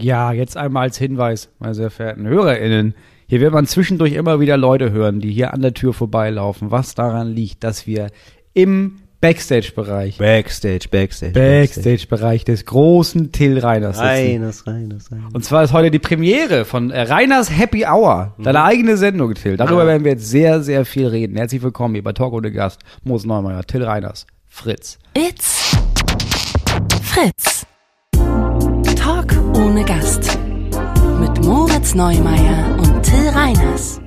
Ja, jetzt einmal als Hinweis, meine sehr verehrten HörerInnen. Hier wird man zwischendurch immer wieder Leute hören, die hier an der Tür vorbeilaufen, was daran liegt, dass wir im Backstage-Bereich, Backstage, Backstage. Backstage-Bereich des großen Till Reiners sitzen. Reines, reines, reines. Und zwar ist heute die Premiere von äh, Reiners Happy Hour, deine eigene Sendung, Till. Darüber Ah. werden wir jetzt sehr, sehr viel reden. Herzlich willkommen hier bei Talk ohne Gast, Moos Neumeier, Till Reiners, Fritz. It's Fritz. Ohne Gast. Mit Moritz Neumeier und Till Reiners.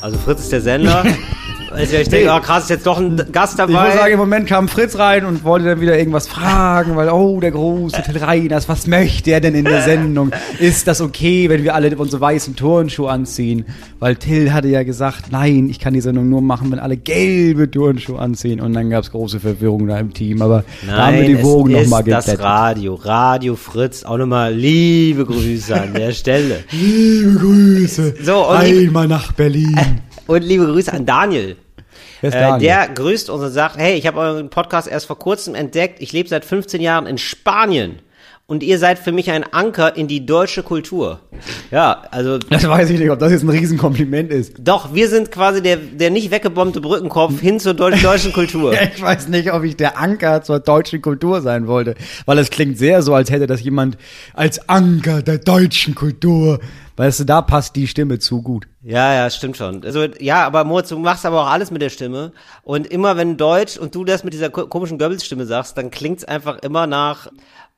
Also Fritz ist der Sender. Also ich denke, oh krass, ist jetzt doch ein Gast Ich muss dabei. sagen, im Moment kam Fritz rein und wollte dann wieder irgendwas fragen, weil, oh, der große Till Reiners, was möchte er denn in der Sendung? Ist das okay, wenn wir alle unsere weißen Turnschuhe anziehen? Weil Till hatte ja gesagt, nein, ich kann die Sendung nur machen, wenn alle gelbe Turnschuhe anziehen. Und dann gab's große Verwirrung da im Team, aber da haben wir die Wogen es nochmal ist das geglättet. Radio, Radio Fritz. Auch nochmal liebe Grüße an der Stelle. Liebe Grüße, So, einmal nach Berlin. Und liebe Grüße an Daniel. Äh, der grüßt uns und sagt, hey, ich habe euren Podcast erst vor kurzem entdeckt. Ich lebe seit 15 Jahren in Spanien. Und ihr seid für mich ein Anker in die deutsche Kultur. Ja, also das weiß ich nicht, ob das jetzt ein Riesenkompliment ist. doch, wir sind quasi der, der nicht weggebombte Brückenkopf hin zur deutschen, deutschen Kultur. Ich weiß nicht, ob ich der Anker zur deutschen Kultur sein wollte, weil es klingt sehr so, als hätte das jemand als Anker der deutschen Kultur. Weißt du, da passt die Stimme zu gut. Ja, ja, stimmt schon. Also, ja, aber Moritz, du machst aber auch alles mit der Stimme. Und immer wenn Deutsch und du das mit dieser ko- komischen Goebbels-Stimme sagst, dann klingt's einfach immer nach,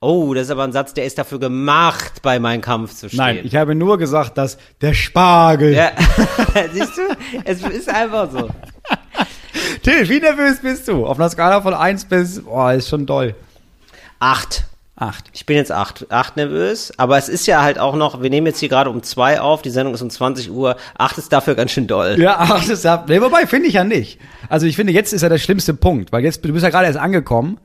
oh, das ist aber ein Satz, der ist dafür gemacht, bei meinem Kampf zu stehen. Nein, ich habe nur gesagt, dass der Spargel. ja, siehst du, es ist einfach so. Till, wie nervös bist du? Auf einer Skala von 1 bis, boah, ist schon doll. Acht. Acht. Ich bin jetzt acht, acht nervös, aber es ist ja halt auch noch, wir nehmen jetzt hier gerade um zwei auf, die Sendung ist um 20 Uhr, acht ist dafür ganz schön doll. Ja, acht ist ja, nee, wobei, finde ich ja nicht. Also ich finde, jetzt ist ja der schlimmste Punkt, weil jetzt, du bist ja gerade erst angekommen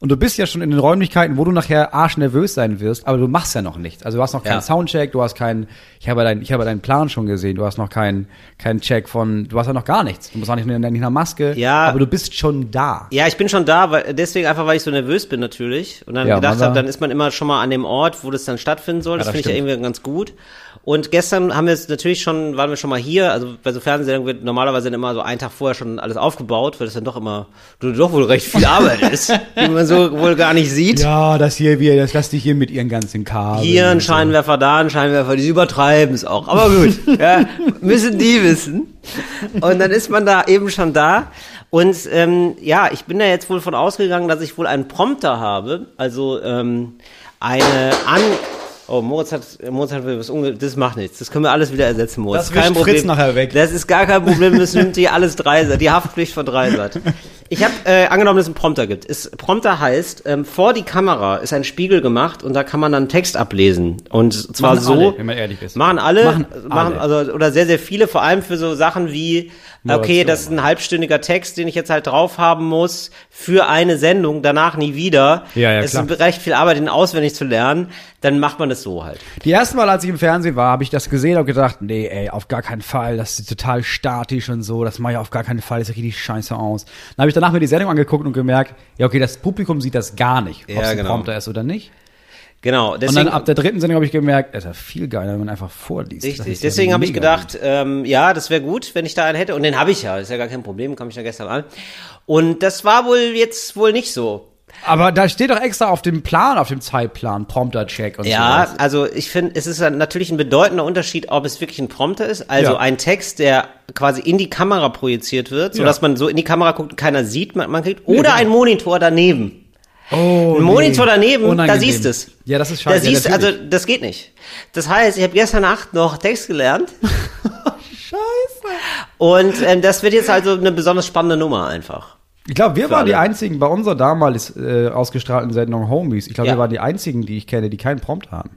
und du bist ja schon in den Räumlichkeiten, wo du nachher arschnervös sein wirst, aber du machst ja noch nichts. Also du hast noch keinen Ja. Soundcheck, du hast keinen, ich habe ja deinen, ich habe ja deinen Plan schon gesehen, du hast noch keinen, keinen Check von, du hast ja noch gar nichts. Du musst auch nicht in einer Maske, Ja. aber du bist schon da. Ja, ich bin schon da, weil deswegen einfach, weil ich so nervös bin natürlich und dann Ja, gedacht habe, da- dann ist man immer schon mal an dem Ort, wo das dann stattfinden soll. Das, das finde ich ja irgendwie ganz gut. Und gestern haben wir es natürlich schon, waren wir schon mal hier. Also bei so Fernsehsendungen wird normalerweise dann immer so einen Tag vorher schon alles aufgebaut, weil das dann doch immer, du doch wohl recht viel Arbeit ist, die man so wohl gar nicht sieht. Ja, das hier, wir, das lass dich hier mit ihren ganzen Kabeln. Hier ein und so. Scheinwerfer, da ein Scheinwerfer, die übertreiben es auch. Aber gut, ja, müssen die wissen. Und dann ist man da eben schon da. Und ähm, ja, ich bin da jetzt wohl von ausgegangen, dass ich wohl einen Prompter habe. Also ähm, eine an. Oh, Moritz hat, Moritz hat was unge das macht nichts. Das können wir alles wieder ersetzen, Moritz. Das wischt Fritz nachher weg. Das ist gar kein Problem, das nimmt die alles Dreisat, die Haftpflicht von Dreisat. Ich habe äh, angenommen, dass es einen Prompter gibt. Es, Prompter heißt, ähm, vor die Kamera ist ein Spiegel gemacht und da kann man dann Text ablesen. Und zwar Machen so. alle, wenn man ehrlich ist. Machen alle, Machen machen, alle. also oder sehr, sehr viele, vor allem für so Sachen wie, okay, das ist ein halbstündiger Text, den ich jetzt halt drauf haben muss für eine Sendung, danach nie wieder. Ja, ja, es klar. ist recht viel Arbeit, den auswendig zu lernen, dann macht man das so halt. Die erste Mal, als ich im Fernsehen war, habe ich das gesehen und gedacht, nee, ey, auf gar keinen Fall, das ist total statisch und so, das mache ich auf gar keinen Fall, das sieht richtig scheiße aus. Dann habe ich danach mir die Sendung angeguckt und gemerkt, ja, okay, das Publikum sieht das gar nicht, ob Ja, es ein genau. Prompter ist oder nicht. Genau, Und deswegen, dann ab der dritten Sendung habe ich gemerkt, es ist ja viel geiler, wenn man einfach vorliest. Richtig, ja deswegen habe ich gedacht, ähm, ja, das wäre gut, wenn ich da einen hätte. Und den habe ich ja, ist ja gar kein Problem, kam ich ja gestern an. Und das war wohl jetzt wohl nicht so. Aber da steht doch extra auf dem Plan, auf dem Zeitplan, Prompter-Check und Ja, sowas. also ich finde, es ist natürlich ein bedeutender Unterschied, ob es wirklich ein Prompter ist, also Ja. ein Text, der quasi in die Kamera projiziert wird, Ja. sodass man so in die Kamera guckt und keiner sieht, man, man kriegt, oder ein Monitor daneben. Oh, Ein Monitor daneben, da Unangenehm. siehst du es. Ja, das ist Da scheiße. siehst du, ja, also das geht nicht. Das heißt, ich habe gestern Nacht noch Text gelernt Scheiße. und ähm, das wird jetzt also eine besonders spannende Nummer einfach. Ich glaube, wir Für waren die alle. einzigen bei unserer damals äh, ausgestrahlten Sendung Homies. Ich glaube, Ja. wir waren die einzigen, die ich kenne, die keinen Prompt hatten.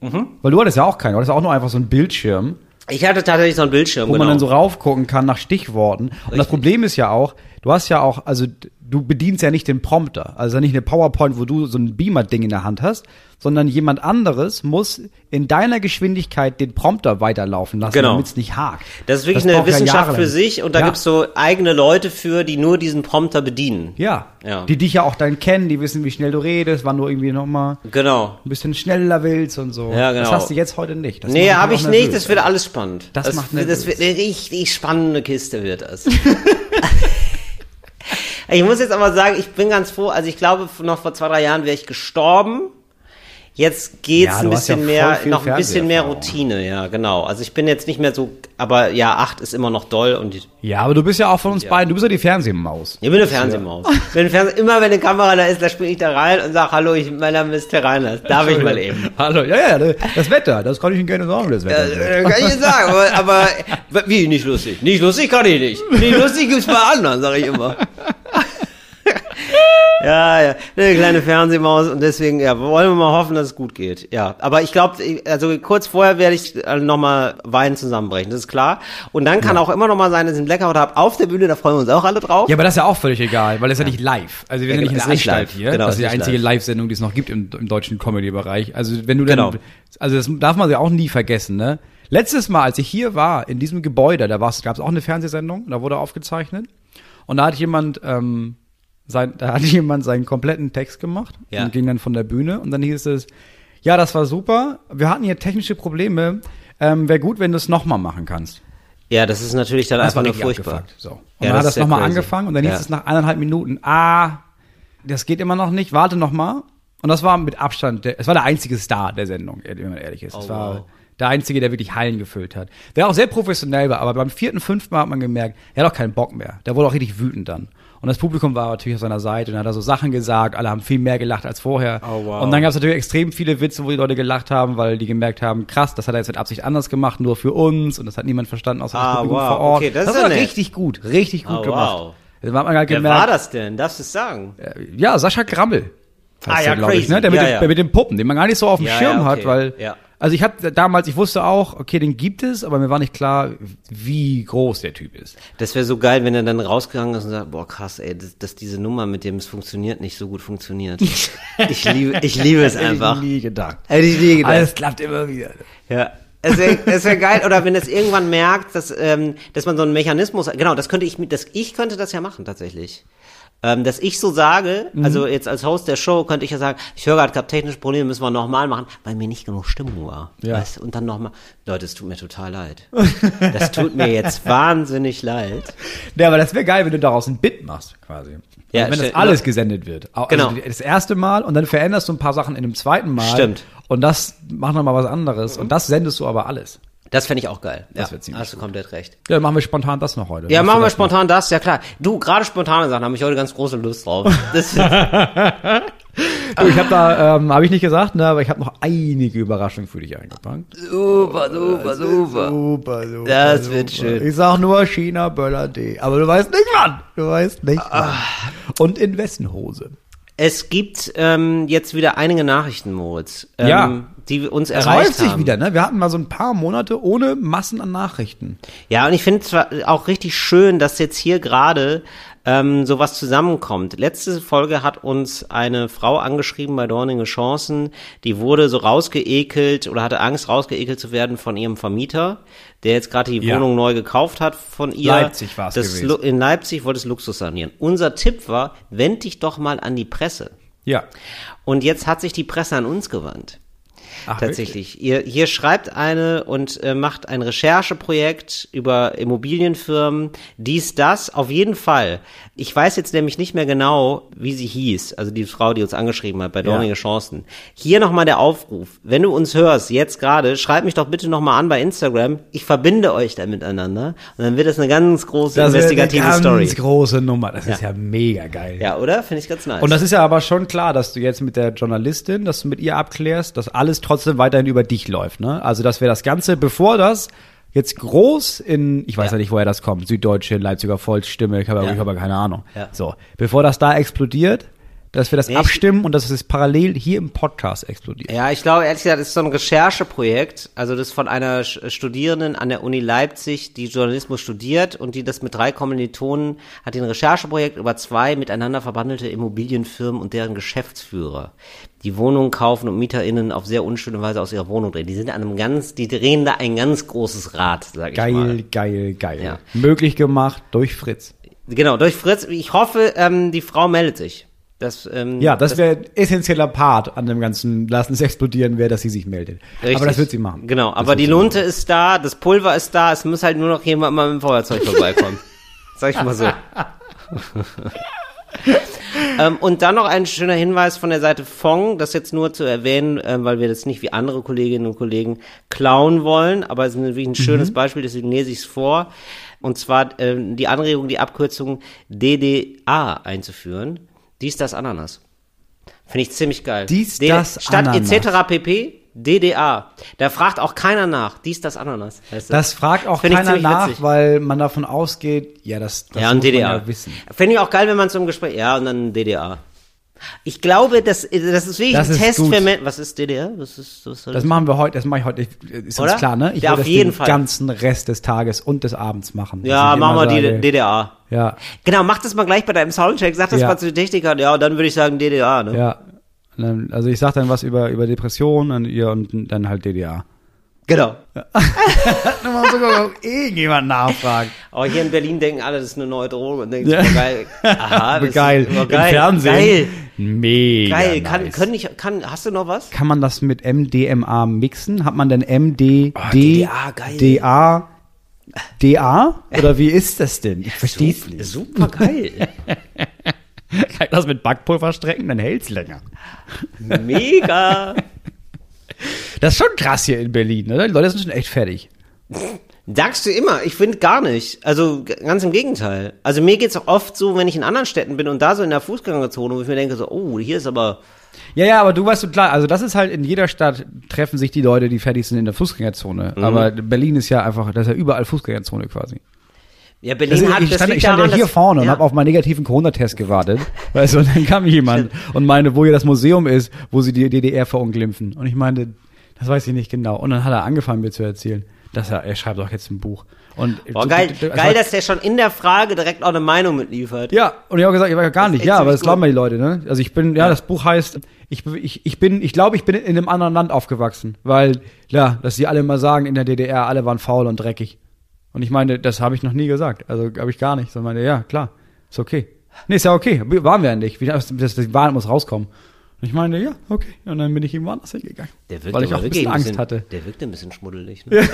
Mhm. Weil du hattest ja auch keinen, du hattest auch nur einfach so einen Bildschirm, Ich hatte tatsächlich so einen Bildschirm, wo genau. man dann so raufgucken kann nach Stichworten. Und das. Problem ist ja auch, du hast ja auch, also d- du bedienst ja nicht den Prompter. Also nicht eine PowerPoint, wo du so ein Beamer-Ding in der Hand hast, sondern jemand anderes muss in deiner Geschwindigkeit den Prompter weiterlaufen lassen, Genau. damit es nicht hakt. Das ist wirklich Das eine ja Wissenschaft jahrelang. für sich und da Ja. gibt's so eigene Leute für, die nur diesen Prompter bedienen. Ja. Ja. Die dich ja auch dann kennen, die wissen, wie schnell du redest, wann du irgendwie nochmal Genau. ein bisschen schneller willst und so. Ja, genau. Das hast du jetzt heute nicht. Das nee, habe ich nicht, das wird alles spannend. Das macht das nervös. wird eine richtig spannende Kiste wird das. ich muss jetzt aber sagen, ich bin ganz froh, also ich glaube, noch vor zwei, drei Jahren wäre ich gestorben. Jetzt geht's Ja, ein ja bisschen voll mehr, noch ein bisschen mehr. Routine, ja, genau. Also ich bin jetzt nicht mehr so, aber ja, acht ist immer noch doll und Ja, aber du bist ja auch von uns beiden, du bist ja die Fernsehmaus. ich bin eine Fernsehmaus. Wenn Fernseh, immer wenn eine Kamera da ist, da springe ich da rein und sag, hallo, ich, mein Name ist Terrainers. Darf ich mal eben? Hallo, ja, ja, das Wetter, das kann ich Ihnen gerne sagen, das Wetter. Äh, kann ich nicht sagen, aber, aber wie nicht lustig? Nicht lustig kann ich nicht. Nicht lustig gibt's bei anderen, sage ich immer. Ja, ja, eine kleine Fernsehmaus und deswegen, ja, wollen wir mal hoffen, dass es gut geht. Ja, aber ich glaube, also kurz vorher werde ich äh, nochmal Wein zusammenbrechen, das ist klar. Und dann kann auch immer noch mal sein, dass ich einen Blackout habe auf der Bühne, da freuen wir uns auch alle drauf. Ja, aber das ist ja auch völlig egal, weil das ist ja nicht live. Also wir Ja, sind ja nicht in genau, der ist nicht Anstalt live. hier. Genau, das ist die einzige live. Live-Sendung, die es noch gibt im, im deutschen Comedy-Bereich. Also wenn du dann, Genau. also das darf man ja auch nie vergessen, ne? Letztes Mal, als ich hier war, in diesem Gebäude, da gab es auch eine Fernsehsendung, da wurde aufgezeichnet. Und da hat jemand, ähm, sein, da hat jemand seinen kompletten Text gemacht Ja. und ging dann von der Bühne und dann hieß es, ja, das war super, wir hatten hier technische Probleme, ähm, wäre gut, wenn du es nochmal machen kannst. Ja, das ist natürlich dann Das einfach nur furchtbar. abgefuckt. So. Und Ja, dann das hat das nochmal angefangen und dann hieß Ja. es nach eineinhalb Minuten, ah, das geht immer noch nicht, warte noch mal. Und das war mit Abstand, der, es war der einzige Star der Sendung, wenn man ehrlich ist. Es Oh, war wow. der einzige, der wirklich Hallen gefüllt hat. Der auch sehr professionell war, aber beim vierten, fünften Mal hat man gemerkt, er hat auch keinen Bock mehr. Der wurde auch richtig wütend dann. Und das Publikum war natürlich auf seiner Seite und hat er so Sachen gesagt, alle haben viel mehr gelacht als vorher. Oh, wow. Und dann gab es natürlich extrem viele Witze, wo die Leute gelacht haben, weil die gemerkt haben, krass, das hat er jetzt mit Absicht anders gemacht, nur für uns und das hat niemand verstanden, außer Ah, das Publikum wow. vor Ort. Okay, das ist war nett. richtig gut, richtig gut Oh, gemacht. wow. Da hat man halt Wer gemerkt, war das denn? Darfst du es sagen? ja, Sascha Grammel. Ah, ja, glaub ich, crazy. ne? Der mit, Ja, den, ja. der mit den Puppen, den man gar nicht so auf dem Schirm ja, hat, okay. weil, Ja. Also ich habe damals, ich wusste auch, okay, den gibt es, aber mir war nicht klar, wie groß der Typ ist. Das wäre so geil, wenn er dann rausgegangen ist und sagt, boah krass, ey, dass, dass diese Nummer, mit dem es funktioniert, nicht so gut funktioniert. ich liebe, ich liebe es einfach. Hätte ich nie gedacht. Hätte ich nie gedacht. Alles klappt immer wieder. Ja. Es wäre es wär geil, oder wenn es irgendwann merkt, dass, ähm, dass man so einen Mechanismus, genau, das könnte ich mit, das, ich könnte das ja machen, tatsächlich. Ähm, dass ich so sage, Mhm. also jetzt als Host der Show könnte ich ja sagen, ich höre gerade, gab technische Probleme, müssen wir nochmal machen, weil mir nicht genug Stimmung war. Ja. Weißt? Und dann nochmal, Leute, es tut mir total leid. Das tut mir jetzt wahnsinnig leid. Ja, aber das wäre geil, wenn du daraus ein Bit machst, quasi. Ja, also wenn das alles gesendet wird. Au- Genau. Also das erste Mal und dann veränderst du ein paar Sachen in dem zweiten Mal. Stimmt. Und das macht nochmal was anderes. Und das sendest du aber alles. Das fände ich auch geil. Das ja, ziemlich hast du komplett recht. Ja, dann machen wir spontan das noch heute. Ja, machen wir das noch? spontan das, ja klar. Du, gerade spontane Sachen habe ich heute ganz große Lust drauf. Das, Du, ich habe da, ähm, habe ich nicht gesagt, ne, aber ich habe noch einige Überraschungen für dich eingepackt. super, super, super. Super, super. Das wird schön. Ich sag nur China Böller D. Aber du weißt nicht wann. Du weißt nicht wann. Und in wessen Hose? Es gibt ähm, jetzt wieder einige Nachrichten, Moritz, ähm, Ja. die uns Es erreicht häuft sich haben. wieder, ne? Wir hatten mal so ein paar Monate ohne Massen an Nachrichten. Ja, und ich finde es zwar auch richtig schön, dass jetzt hier gerade ähm, sowas zusammenkommt. Letzte Folge hat uns eine Frau angeschrieben bei Dorninge Chancen, die wurde so rausgeekelt oder hatte Angst, rausgeekelt zu werden von ihrem Vermieter, der jetzt gerade die Ja. Wohnung neu gekauft hat von ihr. Leipzig gewesen. Lu- In Leipzig wollte es Luxus sanieren. Unser Tipp war, wend dich doch mal an die Presse. Ja. Und jetzt hat sich die Presse an uns gewandt. Ach, Tatsächlich. Ihr, hier schreibt eine und äh, macht ein Rechercheprojekt über Immobilienfirmen, dies, das, auf jeden Fall. Ich weiß jetzt nämlich nicht mehr genau, wie sie hieß, also die Frau, die uns angeschrieben hat bei Dornige Chancen. Hier nochmal der Aufruf. Wenn du uns hörst, jetzt gerade, schreib mich doch bitte nochmal an bei Instagram. Ich verbinde euch da miteinander. Und dann wird das eine ganz große Das investigative eine ganz Story. große Nummer. Das ist ja mega geil. Ja, oder? Finde ich ganz nice. Und das ist ja aber schon klar, dass du jetzt mit der Journalistin, dass du mit ihr abklärst, dass alles trotzdem weiterhin über dich läuft. Ne? Also, dass wir das Ganze, bevor das jetzt groß in, ich weiß ja, Ja. nicht, woher das kommt, Süddeutsche, Leipziger Volksstimme, ich habe Ja. habe keine Ahnung. Ja. So, bevor das da explodiert, dass wir das Nee, ich- abstimmen und dass es parallel hier im Podcast explodiert. Ja, ich glaube, ehrlich gesagt, es ist so ein Rechercheprojekt. Also das von einer Studierenden an der Uni Leipzig, die Journalismus studiert und die das mit drei Kommilitonen hat ein Rechercheprojekt über zwei miteinander verbandelte Immobilienfirmen und deren Geschäftsführer, die Wohnungen kaufen und MieterInnen auf sehr unschöne Weise aus ihrer Wohnung drehen. Die sind an einem ganz, die drehen da ein ganz großes Rad, sag ich mal. Geil, geil, geil. Ja. Möglich gemacht durch Fritz. Genau, durch Fritz. Ich hoffe, ähm, die Frau meldet sich. Das, ähm, Ja, das wäre essentieller Part an dem ganzen Lassen es explodieren, wäre, dass sie sich meldet. Richtig. Aber das wird sie machen. Genau, Das aber die Lunte ist da, das Pulver ist da, es muss halt nur noch jemand mal mit dem Feuerzeug vorbeikommen. Sag ich mal so. ähm, und dann noch ein schöner Hinweis von der Seite Fong, das jetzt nur zu erwähnen, ähm, weil wir das nicht wie andere Kolleginnen und Kollegen klauen wollen, aber es ist wirklich ein Mhm. schönes Beispiel, deswegen lese ich es vor. Und zwar ähm, die Anregung, die Abkürzung DDA einzuführen. Dies, das, Ananas. Finde ich ziemlich geil. Dies, D- das, Statt Ananas. etc. pp. DDA. Da fragt auch keiner nach. Dies, das, Ananas. Heißt Das fragt auch Finde ich keiner nach, witzig. weil man davon ausgeht, ja, das, das ja, und muss man DDA. ja wissen. Finde ich auch geil, wenn man zum Gespräch, ja, und dann DDA. Ich glaube, das, das ist wirklich Das ein ist Test gut. für Menschen. Was ist DDR? Was ist, was soll Das machen wir heute, das mache ich heute, ist uns Oder? klar, ne? Ich Ja, will auf das jeden den Fall. ganzen Rest des Tages und des Abends machen. Ja, machen wir die sage, DDA. Ja, Genau, mach das mal gleich bei deinem Soundcheck. Sag das Ja. mal zu den Technikern. Ja, und dann würde ich sagen DDA, ne? ja. Dann- Also ich sag dann was über, über Depressionen und, und dann halt DDA. Genau. Mal sogar ob irgendjemand nachfragt. Aber hier in Berlin denken alle, das ist eine neue Droge und denken, Ja. geil. Aha, das geil. Ist, oh, Im geil. Fernsehen. Geil. Mega Geil. Kann, nice. können ich, kann, hast du noch was? Kann man das mit MDMA mixen? Hat man denn MD, Oh, D, DDA, geil. DA, DA? Oder wie ist das denn? Ich verstehe es nicht. Super geil. Kann ich das mit Backpulver strecken? Dann hält's länger. Mega. Das ist schon krass hier in Berlin, oder? Die Leute sind schon echt fertig. Sagst du immer, ich finde gar nicht. Also ganz im Gegenteil. Also mir geht's auch oft so, wenn ich in anderen Städten bin und da so in der Fußgängerzone, wo ich mir denke so, oh, hier ist aber Ja, ja, aber du weißt so klar, also das ist halt in jeder Stadt treffen sich die Leute, die fertig sind in der Fußgängerzone. Mhm. Aber Berlin ist ja einfach, das ist ja überall Fußgängerzone quasi. ja Berlin Das, hat ich stand, ich stand daran, ja hier vorne und ja. habe auf meinen negativen Corona-Test gewartet. weißt du, und dann kam jemand und meinte, wo hier das Museum ist, wo sie die DDR verunglimpfen. Und ich meinte, das weiß ich nicht genau. Und dann hat er angefangen, mir zu erzählen, dass er, er schreibt doch jetzt ein Buch. Und Boah, geil, das geil, dass der schon in der Frage direkt auch eine Meinung mitliefert. Ja, und ich habe gesagt, ich war gar Das nicht. Ja, aber das glauben gut. mir die Leute, ne? Also ich bin, ja, das Buch heißt, ich, ich, ich bin, ich glaube, ich bin in einem anderen Land aufgewachsen, weil, ja, dass sie alle immer sagen, in der DDR, alle waren faul und dreckig. Und ich meine, das habe ich noch nie gesagt. Also habe ich gar nicht. So meine, ja, klar, ist okay. Nee, ist ja okay. Waren wir ja nicht. Das, das, die Wahl muss rauskommen. Und ich meine, ja, okay. Und dann bin ich irgendwo anders hingegangen. Weil ich auch ein wirklich bisschen Angst bisschen, hatte. Der wirkte ein bisschen schmuddelig. Ne?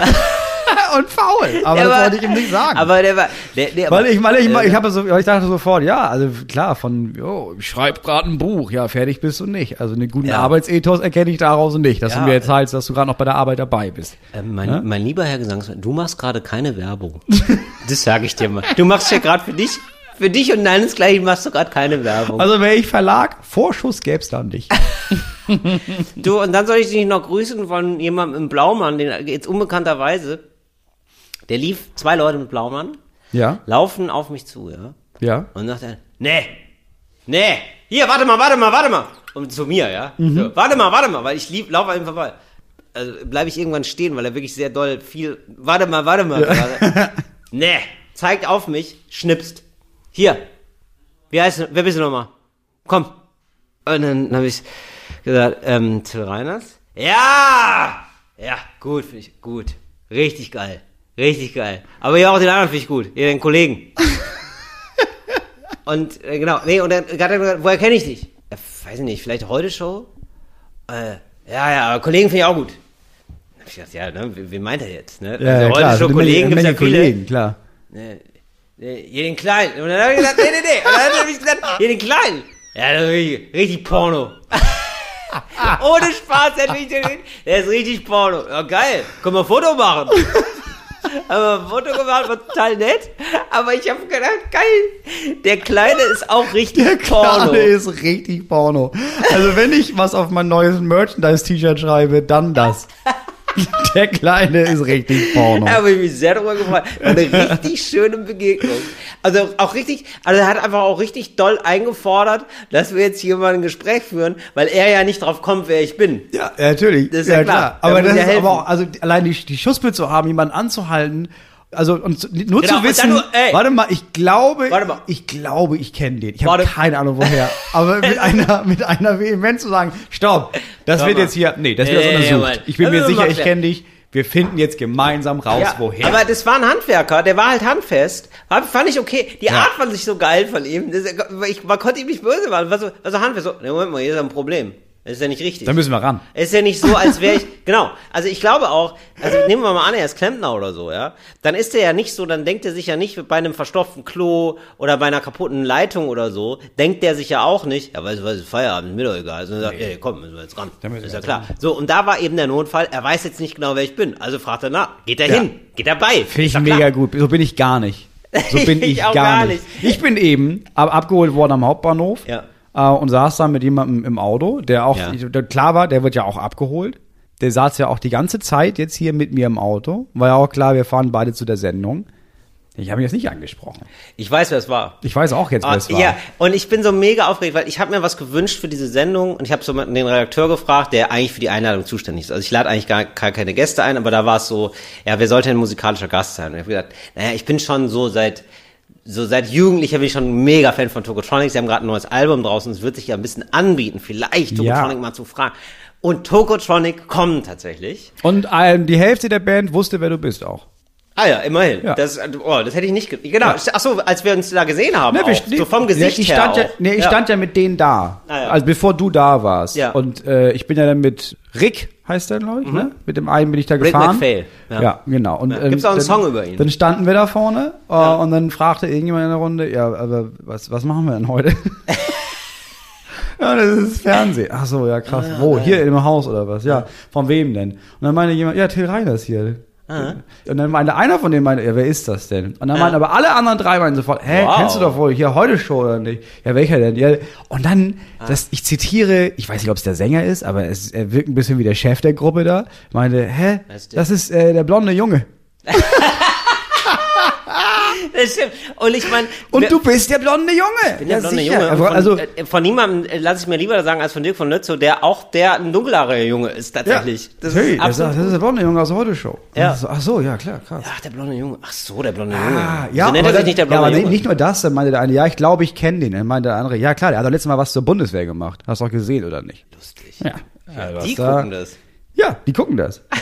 und faul. Aber Der das war- wollte ich ihm nicht sagen. Aber der war, der, der Weil ich, weil ich, äh, ich so, ich dachte sofort, ja, also klar, von, jo, ich schreibe gerade ein Buch, ja, fertig bist du nicht. Also einen guten Ja. Arbeitsethos erkenne ich daraus nicht, dass Ja. du mir jetzt teilst, dass du gerade noch bei der Arbeit dabei bist. Äh, mein, mein lieber Herr Gesangsmann, du machst gerade keine Werbung. das sage ich dir mal. Du machst ja gerade für dich, für dich und deinesgleichen machst du gerade keine Werbung. Also wäre ich Verlag, Vorschuss gäb's da nicht. Du, und dann soll ich dich noch grüßen von jemandem im Blaumann, den jetzt unbekannterweise, der lief, zwei Leute mit Blaumann, Ja, laufen auf mich zu, ja. ja. Und sagt er, nee, nee, hier, warte mal, warte mal, warte mal. Und zu mir, ja. Mhm. So, warte mal, warte mal, weil ich lieb, laufe ihm vorbei. Also bleibe ich irgendwann stehen, weil er wirklich sehr doll viel, warte mal, warte mal. nee, zeigt auf mich, schnipst. Hier, wie heißt wer bist du nochmal? Komm. Und dann habe ich gesagt, ähm, Till Reiners? Ja! Ja, gut, finde ich, gut. Richtig geil. Richtig geil. Aber ja, auch den anderen finde ich gut. Hier, den Kollegen. Und äh, genau, nee, und dann hat er gesagt, woher kenne ich dich? Ja, weiß ich nicht, vielleicht heute Show? Äh, ja, ja, aber Kollegen finde ich auch gut. Dann hab ich gedacht, ja, ne, wen- meint er jetzt? Ne? Ja, ja, klar. Show eine Kollegen gibt's ja viele. Kollegen, klar. Nee, nee, hier den Kleinen. Und dann habe ich gesagt, nee, nee, nee. Und dann habe ich gesagt, hier den Kleinen. Ja, das ist richtig, richtig Porno. Ohne Spaß, der, hat richtig, der ist richtig Porno. Ja, geil. Können wir ein Foto machen? Aber ein Foto gemacht, war total nett. Aber ich habe gedacht, geil. Der Kleine ist auch richtig Porno. Kleine ist richtig Porno. Also wenn ich was auf mein neues Merchandise-T-Shirt schreibe, dann das. Der Kleine ist richtig Porno. Da habe ich mich sehr darüber gefreut. War eine richtig schöne Begegnung. Also auch richtig, also er hat einfach auch richtig doll eingefordert, dass wir jetzt hier mal ein Gespräch führen, weil er ja nicht drauf kommt, wer ich bin. Ja, ja, natürlich. Das ist ja klar. Da Aber das ja ist helfen. aber auch, also allein die, die Schussbild zu haben, jemanden anzuhalten, also und nur Genau, zu wissen, nur, ey. warte mal, ich glaube, mal. ich glaube, ich kenne den. Ich habe keine Ahnung woher. Aber mit einer, mit einer Vehemenz zu sagen, stopp, das Schau wird mal. jetzt hier, nee, das wird Ja, ja, ja, untersucht. Mann. ich bin mir Also, sicher, ich kenne dich. Wir finden jetzt gemeinsam raus, Ja, woher. aber das war ein Handwerker, der war halt handfest. Fand ich okay. Die Art fand ich so geil von ihm. Das, ich, man konnte ihm nicht böse machen. War so, war so handfest. So, ne, Moment mal, hier ist ein Problem. Das ist ja nicht richtig. da müssen wir ran. Es ist ja nicht so, als wäre ich, genau. Also ich glaube auch, also nehmen wir mal an, er ist Klempner oder so, ja. Dann ist er ja nicht so, dann denkt er sich ja nicht bei einem verstopften Klo oder bei einer kaputten Leitung oder so, denkt er sich ja auch nicht, ja, weißt du was, ist Feierabend, mir doch egal. Also er sagt, ey, komm, müssen wir jetzt ran. Da müssen wir ist ja klar. So, und da war eben der Notfall, er weiß jetzt nicht genau, wer ich bin. Also fragt er nach, geht er Ja. hin? Geht er bei? Finde ich mega klar. gut. So bin ich gar nicht. So bin ich, Ich auch gar, gar nicht. Ich bin eben ab, abgeholt worden am Hauptbahnhof Ja. Äh, und saß dann mit jemandem im Auto, der auch, Ja. der, klar war, der wird ja auch abgeholt. Der saß ja auch die ganze Zeit jetzt hier mit mir im Auto. War ja auch klar, wir fahren beide zu der Sendung. Ich habe ihn jetzt nicht angesprochen. Ich weiß, wer es war. Ich weiß auch jetzt, wer Ah, es war. Ja, und ich bin so mega aufgeregt, weil ich habe mir was gewünscht für diese Sendung und ich habe so den Redakteur gefragt, der eigentlich für die Einladung zuständig ist. Also ich lade eigentlich gar, gar keine Gäste ein, aber da war es so, ja, wer sollte ein musikalischer Gast sein? Und ich habe gesagt, naja, ich bin schon so seit so seit Jugendlicher bin ich schon mega Fan von Tokotronic. Sie haben gerade ein neues Album draußen. Es wird sich ja ein bisschen anbieten, vielleicht Tokotronic Ja. mal zu fragen. Und Tokotronic kommen tatsächlich. Und ähm, die Hälfte der Band wusste, wer du bist auch. Ah ja, immerhin. Ja. Das, oh, das hätte ich nicht. ge- Genau. Ach so, als wir uns da gesehen haben. Ne, auch, so vom Gesicht ich her. stand ja, auch. nee, ich stand ja mit denen da. Ah, ja. Also bevor du da warst. Ja. Und äh, ich bin ja dann mit Rick, heißt der, glaube ich, ne? Mit dem einen bin ich da Mhm. Rick gefahren. McPhail, Ja. ja. genau. Und, Ja. Gibt's auch einen dann, Song über ihn? Dann standen wir da vorne äh, und dann fragte irgendjemand in der Runde, ja, aber was, was machen wir denn heute? Ja, das ist Fernsehen. Ach so, ja krass. Wo? Hier im Haus oder was? Ja. Von wem denn? Und dann meinte jemand, ja, Till Reiners hier. Und dann meinte einer von denen, meinte, ja, wer ist das denn? Und dann meinten aber alle anderen drei meinen sofort, hä, Wow. kennst du doch wohl hier heute Show oder nicht? Ja, welcher denn? Ja, und dann, Ah. das, ich zitiere, ich weiß nicht, ob es der Sänger ist, aber es, er wirkt ein bisschen wie der Chef der Gruppe da. Meinte, hä, ist das ist äh, der blonde Junge. Das stimmt. Und ich meine, Und du bist der blonde Junge. bin der blonde sicher. Junge. Von, also, äh, von niemandem äh, lasse ich mir lieber sagen als von Dirk von Lützow, der auch der ein dunkelhaariger Junge ist tatsächlich. das, hey, das, absolut. das ist der blonde Junge aus der Heute Show. Ja. Ach so, ja, klar, krass. Ach, der blonde Junge. Ach so, der blonde Ah, Junge. ja, so nennt aber er sich nicht der ja, blonde aber Junge. nicht nur das, dann meinte der eine, ja, ich glaube, ich kenne den. Dann meinte der andere, ja klar, der hat doch letztes Mal was zur Bundeswehr gemacht. Hast du auch gesehen, oder nicht? Lustig. Ja. ja Die was da- gucken das. Ja, die gucken das.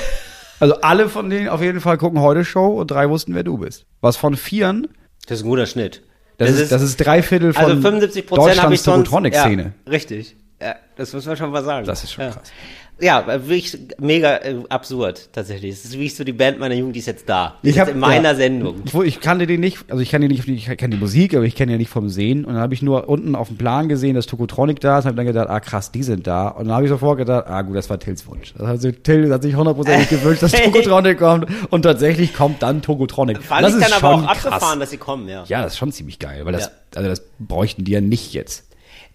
Also alle von denen auf jeden Fall gucken heute Show und drei wussten, wer du bist. Was von vieren, Das ist ein guter Schnitt. das, ist, das ist drei Viertel von also 75 Prozent Deutschlands. Tokotronic-Szene. Ja, richtig. Ja, das muss man schon mal sagen. Das ist schon ja. krass. Ja, wirklich mega äh, absurd tatsächlich. Es ist wie so die Band meiner Jugend, die ist jetzt da. Die Ich hab- in meiner ja. Sendung. Ich, wo- ich kannte den nicht, also ich kenne den nicht, ich kenne die Musik, aber ich kenne den nicht vom Sehen. Und dann habe ich nur unten auf dem Plan gesehen, dass Tokotronic da ist, und habe dann gedacht, ah krass, die sind da. Und dann habe ich sofort gedacht, ah gut, das war Tills Wunsch. Heißt, Till hat sich hundertprozentig gewünscht, dass Tokotronic kommt. Und tatsächlich kommt dann Tokotronic. Fand das ich ist dann aber auch abgefahren, krass. dass sie kommen, ja. Ja, das ist schon ziemlich geil, weil das, Ja. also das bräuchten die ja nicht jetzt.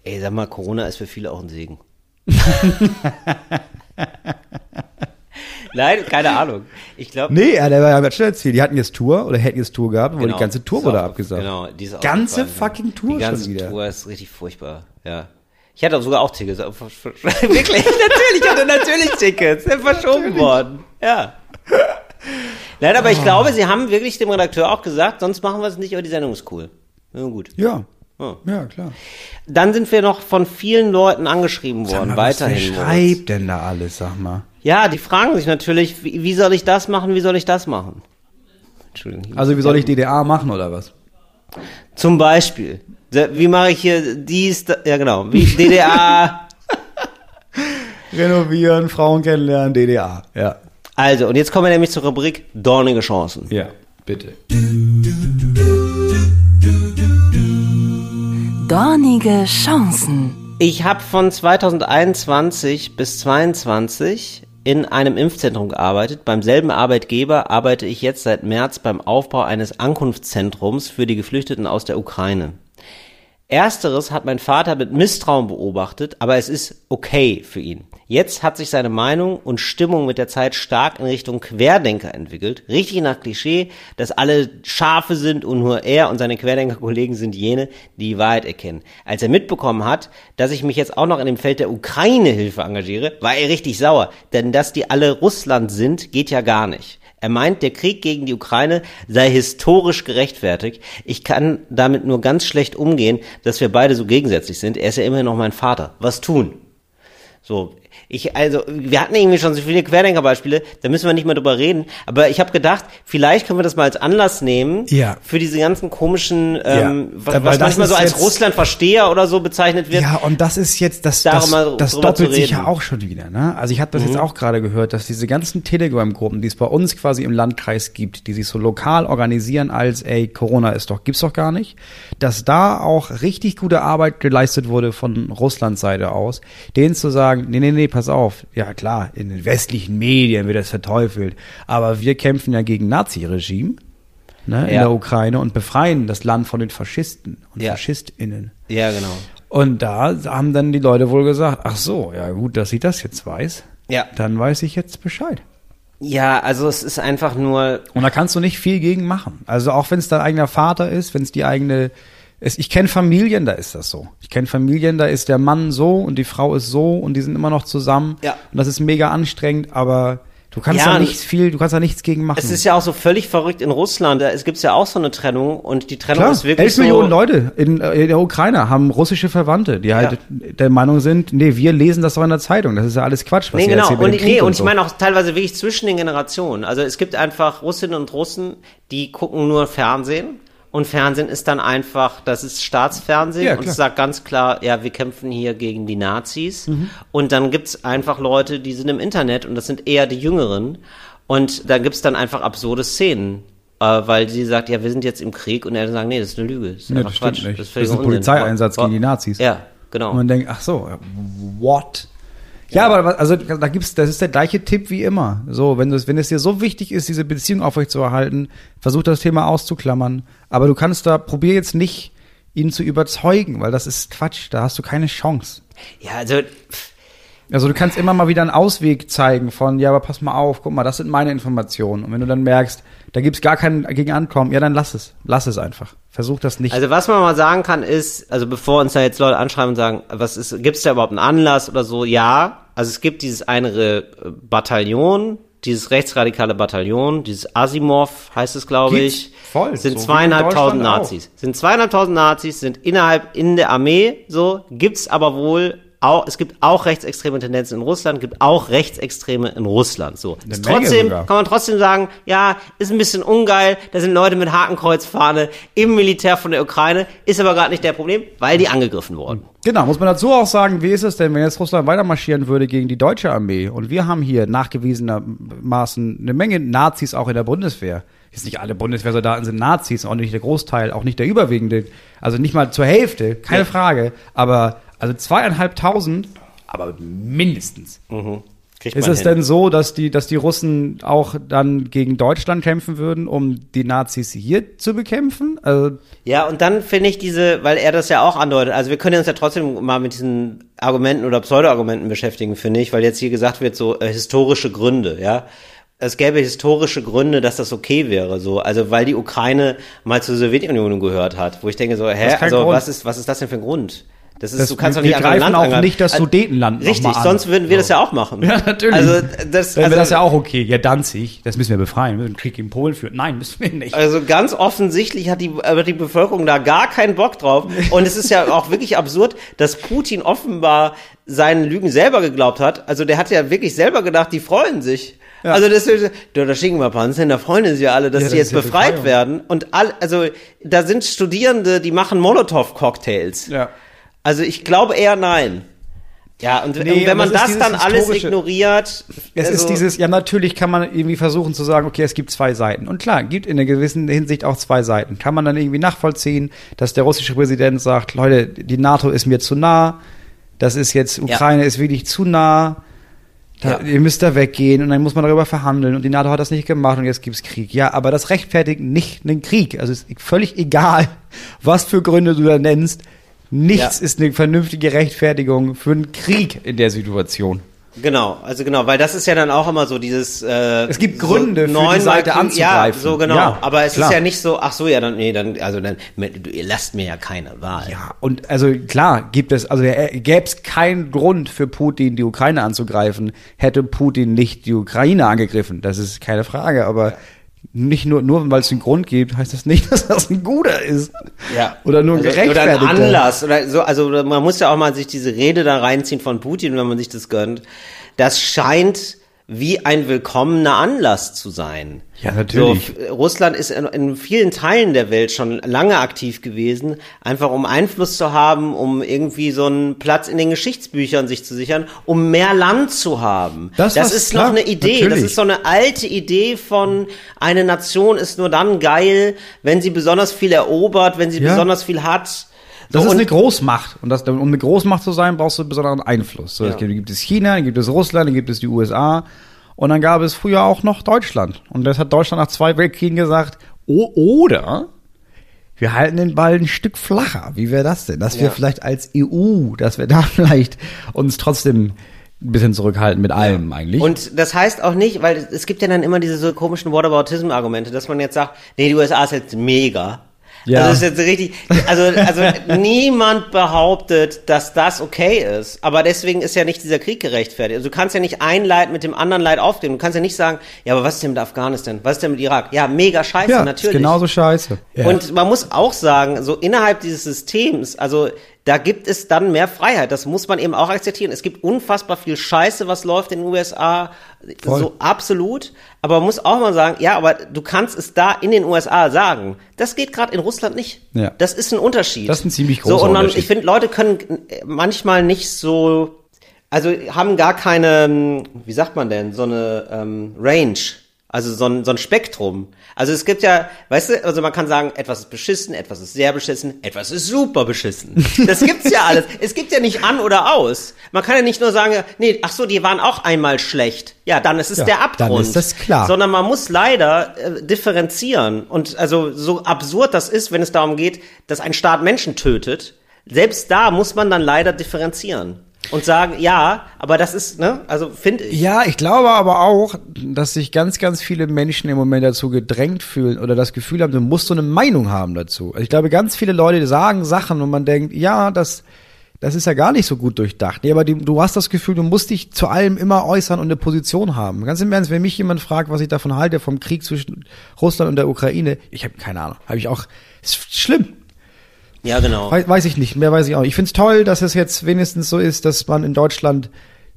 Ey, sag mal, Corona ist für viele auch ein Segen. Nein, keine Ahnung. Ich glaube. Nee, der war ja ganz schnell erzählt. Die hatten jetzt Tour oder hätten jetzt Tour gehabt, wo die ganze Tour wurde abgesagt. Genau, die ist Ganze fucking Tour Die ganze schon wieder. Tour ist richtig furchtbar, ja. Ich hatte sogar auch Tickets. Wirklich, natürlich, ich hatte natürlich Tickets. Sind verschoben worden. Ja. Nein, aber Ah. ich glaube, sie haben wirklich dem Redakteur auch gesagt, sonst machen wir es nicht, aber die Sendung ist cool. Ja, gut. Ja. Ja. Ja, klar. Dann sind wir noch von vielen Leuten angeschrieben Sag worden, mal, was weiterhin. wer Moritz. schreibt denn da alles, sag mal? Ja, die fragen sich natürlich, wie, wie soll ich das machen, wie soll ich das machen? Entschuldigung. Also wie soll ich DDA machen oder was? Zum Beispiel, wie mache ich hier dies, da, ja genau, wie DDA. Renovieren, Frauen kennenlernen, DDA. Ja. also, und jetzt kommen wir nämlich zur Rubrik Dornige Chancen. Ja, bitte. Dornige Chancen. Ich habe von 2021 bis 22 in einem Impfzentrum gearbeitet. Beim selben Arbeitgeber arbeite ich jetzt seit März beim Aufbau eines Ankunftszentrums für die Geflüchteten aus der Ukraine. Ersteres hat mein Vater mit Misstrauen beobachtet, aber es ist okay für ihn. Jetzt hat sich seine Meinung und Stimmung mit der Zeit stark in Richtung Querdenker entwickelt. Richtig nach Klischee, dass alle Schafe sind und nur er und seine Querdenker-Kollegen sind jene, die die Wahrheit erkennen. Als er mitbekommen hat, dass ich mich jetzt auch noch in dem Feld der Ukraine-Hilfe engagiere, war er richtig sauer. Denn dass die alle Russland sind, geht ja gar nicht. Er meint, der Krieg gegen die Ukraine sei historisch gerechtfertigt. Ich kann damit nur ganz schlecht umgehen, dass wir beide so gegensätzlich sind. Er ist ja immerhin noch mein Vater. Was tun? So, ich, also, wir hatten irgendwie schon so viele Querdenkerbeispiele, da müssen wir nicht mehr drüber reden. Aber ich habe gedacht, vielleicht können wir das mal als Anlass nehmen Ja. für diese ganzen komischen, ähm, Ja, was, weil was manchmal so als Russland-Versteher oder so bezeichnet wird. Ja, und das ist jetzt, das, das, mal das doppelt sich ja auch schon wieder. Ne? Also ich habe das jetzt auch gerade gehört, dass diese ganzen Telegram-Gruppen, die es bei uns quasi im Landkreis gibt, die sich so lokal organisieren als, ey, Corona ist doch, gibt's doch gar nicht, dass da auch richtig gute Arbeit geleistet wurde von Russlands Seite aus, denen zu sagen, nee, nee, nee, pass auf, ja klar, in den westlichen Medien wird das verteufelt, aber wir kämpfen ja gegen Nazi-Regime. Ne, in Ja. der Ukraine und befreien das Land von den Faschisten und Ja. FaschistInnen. ja genau. Und da haben dann die Leute wohl gesagt, ach so, ja gut, dass ich das jetzt weiß, Ja. dann weiß ich jetzt Bescheid. Ja, also es ist einfach nur, Und da kannst du nicht viel gegen machen. Also auch wenn es dein eigener Vater ist, wenn es die eigene, es, ich kenne Familien, da ist das so. Ich kenne Familien, da ist der Mann so und die Frau ist so und die sind immer noch zusammen. Ja. Und das ist mega anstrengend, aber du kannst Ja, da und- nichts viel, du kannst da nichts gegen machen. es ist ja auch so völlig verrückt in Russland. Da- Es gibt ja auch so eine Trennung und die Trennung Klar, ist wirklich 11 so. Millionen Leute in, äh, in der Ukraine haben russische Verwandte, die halt der Meinung sind, nee, wir lesen das doch in der Zeitung. Das ist ja alles Quatsch, was Nee, genau. mit Und, nee, und ich so. meine auch teilweise wirklich zwischen den Generationen. Also es gibt einfach Russinnen und Russen, die gucken nur Fernsehen. Und Fernsehen ist dann einfach, das ist Staatsfernsehen Ja, und es sagt ganz klar, ja, wir kämpfen hier gegen die Nazis. Mhm. Und dann gibt's einfach Leute, die sind im Internet und das sind eher die Jüngeren. Und da gibt's dann einfach absurde Szenen. Äh, weil sie sagt, ja, wir sind jetzt im Krieg und er sagt, nee, das ist eine Lüge. Das ist Nee, das Quatsch. nicht. Das ist, Das ist ein. Polizeieinsatz gegen die Nazis. Ja, genau. Und man denkt, ach so, what? Ja, aber was- also da gibt's, das ist der gleiche Tipp wie immer. So, wenn es wenn es dir so wichtig ist, diese Beziehung aufrechtzuerhalten, versuch das Thema auszuklammern. Aber du kannst da, probier jetzt nicht, ihn zu überzeugen, weil das ist Quatsch. Da hast du keine Chance. ja, also, Also du kannst immer mal wieder einen Ausweg zeigen von, ja, aber pass mal auf, guck mal, das sind meine Informationen. Und wenn du dann merkst, da gibt's gar kein gegen Ankommen, ja, dann lass es. Lass es einfach. Versuch das nicht. Also was man mal sagen kann ist, also bevor uns da jetzt Leute anschreiben und sagen, was ist, gibt es da überhaupt einen Anlass oder so? Ja, also es gibt dieses eine Bataillon, dieses rechtsradikale Bataillon, dieses Asimov heißt es, glaube Gibt's ich. voll, Sind so zweieinhalbtausend Deutschland auch. Nazis. Sind zweieinhalbtausend Nazis, sind innerhalb in der Armee so, gibt's aber wohl auch, es gibt auch rechtsextreme Tendenzen in Russland, gibt auch rechtsextreme in Russland. So. Trotzdem sogar. kann man trotzdem sagen, ja, ist ein bisschen ungeil, da sind Leute mit Hakenkreuzfahne im Militär von der Ukraine, ist aber gerade nicht der Problem, weil die angegriffen wurden. Genau, muss man dazu auch sagen, wie ist es denn, wenn jetzt Russland weiter marschieren würde gegen die deutsche Armee und wir haben hier nachgewiesenermaßen eine Menge Nazis auch in der Bundeswehr. Jetzt nicht alle Bundeswehrsoldaten sind Nazis, auch nicht der Großteil, auch nicht der überwiegende, also nicht mal zur Hälfte, keine Nee. Frage, aber also zweieinhalbtausend, aber mindestens. Kriegt Ist es hin. denn so, dass die, dass die Russen auch dann gegen Deutschland kämpfen würden, um die Nazis hier zu bekämpfen? Also, Ja, und dann finde ich diese, weil er das ja auch andeutet, also wir können uns ja trotzdem mal mit diesen Argumenten oder Pseudo-Argumenten beschäftigen, finde ich, weil jetzt hier gesagt wird, so äh, historische Gründe, ja. Es gäbe historische Gründe, dass das okay wäre, so, also weil die Ukraine mal zur Sowjetunion gehört hat, wo ich denke so, hä, also Grund. was ist, was ist das denn für ein Grund? Das ist, Das- du kannst doch wir nicht greifen Land auch angreifen. nicht das Also, Sudetenland noch Richtig, sonst würden wir das ja auch machen. Ja, natürlich. Also, das, Dann also, wäre das ja auch okay. Ja, Danzig, das müssen wir befreien. Wir müssen einen Krieg gegen Polen führen. Nein, müssen wir nicht. Also ganz offensichtlich hat die, äh, die Bevölkerung da gar keinen Bock drauf. Und es ist ja auch wirklich absurd, dass Putin offenbar seinen Lügen selber geglaubt hat. Also der hat ja wirklich selber gedacht, die freuen sich. Ja. Also das ist, da, schicken wir Panzer hin, da freuen sich ja alle, dass Ja, die das jetzt ist ja befreit Befreiung. werden. Und all, also da sind Studierende, die machen Molotow-Cocktails. Ja. Also ich glaube eher nein. Ja, und, Nee, und wenn man es das dann alles ignoriert. Es also, ist dieses, ja, natürlich kann man irgendwie versuchen zu sagen, okay, es gibt zwei Seiten. Und klar, gibt in einer gewissen Hinsicht auch zwei Seiten. Kann man dann irgendwie nachvollziehen, dass der russische Präsident sagt, Leute, die NATO ist mir zu nah. Das ist jetzt, Ukraine ist wirklich zu nah. Da, Ja. Ihr müsst da weggehen und dann muss man darüber verhandeln und die NATO hat das nicht gemacht und jetzt gibt's Krieg. Ja, aber das rechtfertigt nicht einen Krieg. Also es ist völlig egal, was für Gründe du da nennst. Nichts Ja. ist eine vernünftige Rechtfertigung für einen Krieg in der Situation. Genau, also genau, weil das ist ja dann auch immer so dieses. Äh, Es gibt Gründe für die Seite anzugreifen. Ja, so genau. Ja, aber es klar. ist ja nicht so. Ach so, ja, dann nee, dann also dann du, ihr lasst mir ja keine Wahl. Ja, und also klar gibt es, also gäbe es keinen Grund für Putin, die Ukraine anzugreifen, hätte Putin nicht die Ukraine angegriffen. Das ist keine Frage, aber nicht nur, nur weil es einen Grund gibt, heißt das nicht, dass das ein guter ist. Ja. Oder nur ein also, oder ein gerechtfertigter. Anlass oder so. Also man muss ja auch mal sich diese Rede da reinziehen von Putin, wenn man sich das gönnt. Das scheint wie ein willkommener Anlass zu sein. Ja, natürlich. So, Russland ist in, in vielen Teilen der Welt schon lange aktiv gewesen, einfach um Einfluss zu haben, um irgendwie so einen Platz in den Geschichtsbüchern sich zu sichern, um mehr Land zu haben. Das was- ist klar, noch eine Idee. Das natürlich. ist so eine alte Idee von eine Nation ist nur dann geil, wenn sie besonders viel erobert, wenn sie Ja. besonders viel hat. Das So, ist eine Großmacht. Und das, um eine Großmacht zu sein, brauchst du besonderen Einfluss. So, Ja. es gibt, gibt es China, dann gibt es Russland, dann gibt es die USA. Und dann gab es früher auch noch Deutschland. Und das hat Deutschland nach zwei Weltkriegen gesagt, oh, oder wir halten den Ball ein Stück flacher. Wie wäre das denn? Dass wir Ja. vielleicht als EU, dass wir da vielleicht uns trotzdem ein bisschen zurückhalten mit allem eigentlich. Und das heißt auch nicht, weil es gibt ja dann immer diese so komischen Whataboutism-Argumente, dass man jetzt sagt, nee, die USA ist jetzt mega. Ja. Also das ist jetzt richtig, also, also niemand behauptet, dass das okay ist. Aber deswegen ist ja nicht dieser Krieg gerechtfertigt. Also du kannst ja nicht ein Leid mit dem anderen Leid aufnehmen. Du kannst ja nicht sagen, ja, aber was ist denn mit Afghanistan? Was ist denn mit Irak? Ja, mega scheiße, ja, natürlich. ist genauso scheiße. Ja. Und man muss auch sagen, so innerhalb dieses Systems, also da gibt es dann mehr Freiheit. Das muss man eben auch akzeptieren. Es gibt unfassbar viel Scheiße, was läuft in den USA. Voll. So absolut. Aber man muss auch mal sagen, ja, aber du kannst es da in den USA sagen. Das geht gerade in Russland nicht. Ja. Das ist ein Unterschied. Das ist ein ziemlich so, großer und dann, Unterschied. Ich finde, Leute können äh, manchmal nicht so, also haben gar keine, ähm, wie sagt man denn, so eine ähm, Range. Also so ein, so ein Spektrum. Also es gibt ja, weißt du, also man kann sagen, etwas ist beschissen, etwas ist sehr beschissen, etwas ist super beschissen. Das gibt's ja alles. Es gibt ja nicht an oder aus. Man kann ja nicht nur sagen, nee, ach so, die waren auch einmal schlecht. Ja, dann ist es Ja, der dann Abgrund. ist das klar. Sondern man muss leider äh, differenzieren. Und also so absurd das ist, wenn es darum geht, dass ein Staat Menschen tötet, selbst da muss man dann leider differenzieren. Und sagen, ja, aber das ist, ne, also finde ich. Ja, ich glaube aber auch, dass sich ganz, ganz viele Menschen im Moment dazu gedrängt fühlen oder das Gefühl haben, du musst so eine Meinung haben dazu. Also ich glaube, ganz viele Leute sagen Sachen und man denkt, ja, das, das ist ja gar nicht so gut durchdacht. Nee, aber die, du hast das Gefühl, du musst dich zu allem immer äußern und eine Position haben. Ganz im Ernst, wenn mich jemand fragt, was ich davon halte, vom Krieg zwischen Russland und der Ukraine, ich habe keine Ahnung. Habe ich auch, ist schlimm. Ja, genau. Weiß, weiß ich nicht, mehr weiß ich auch nicht. Ich find's toll, dass es jetzt wenigstens so ist, dass man in Deutschland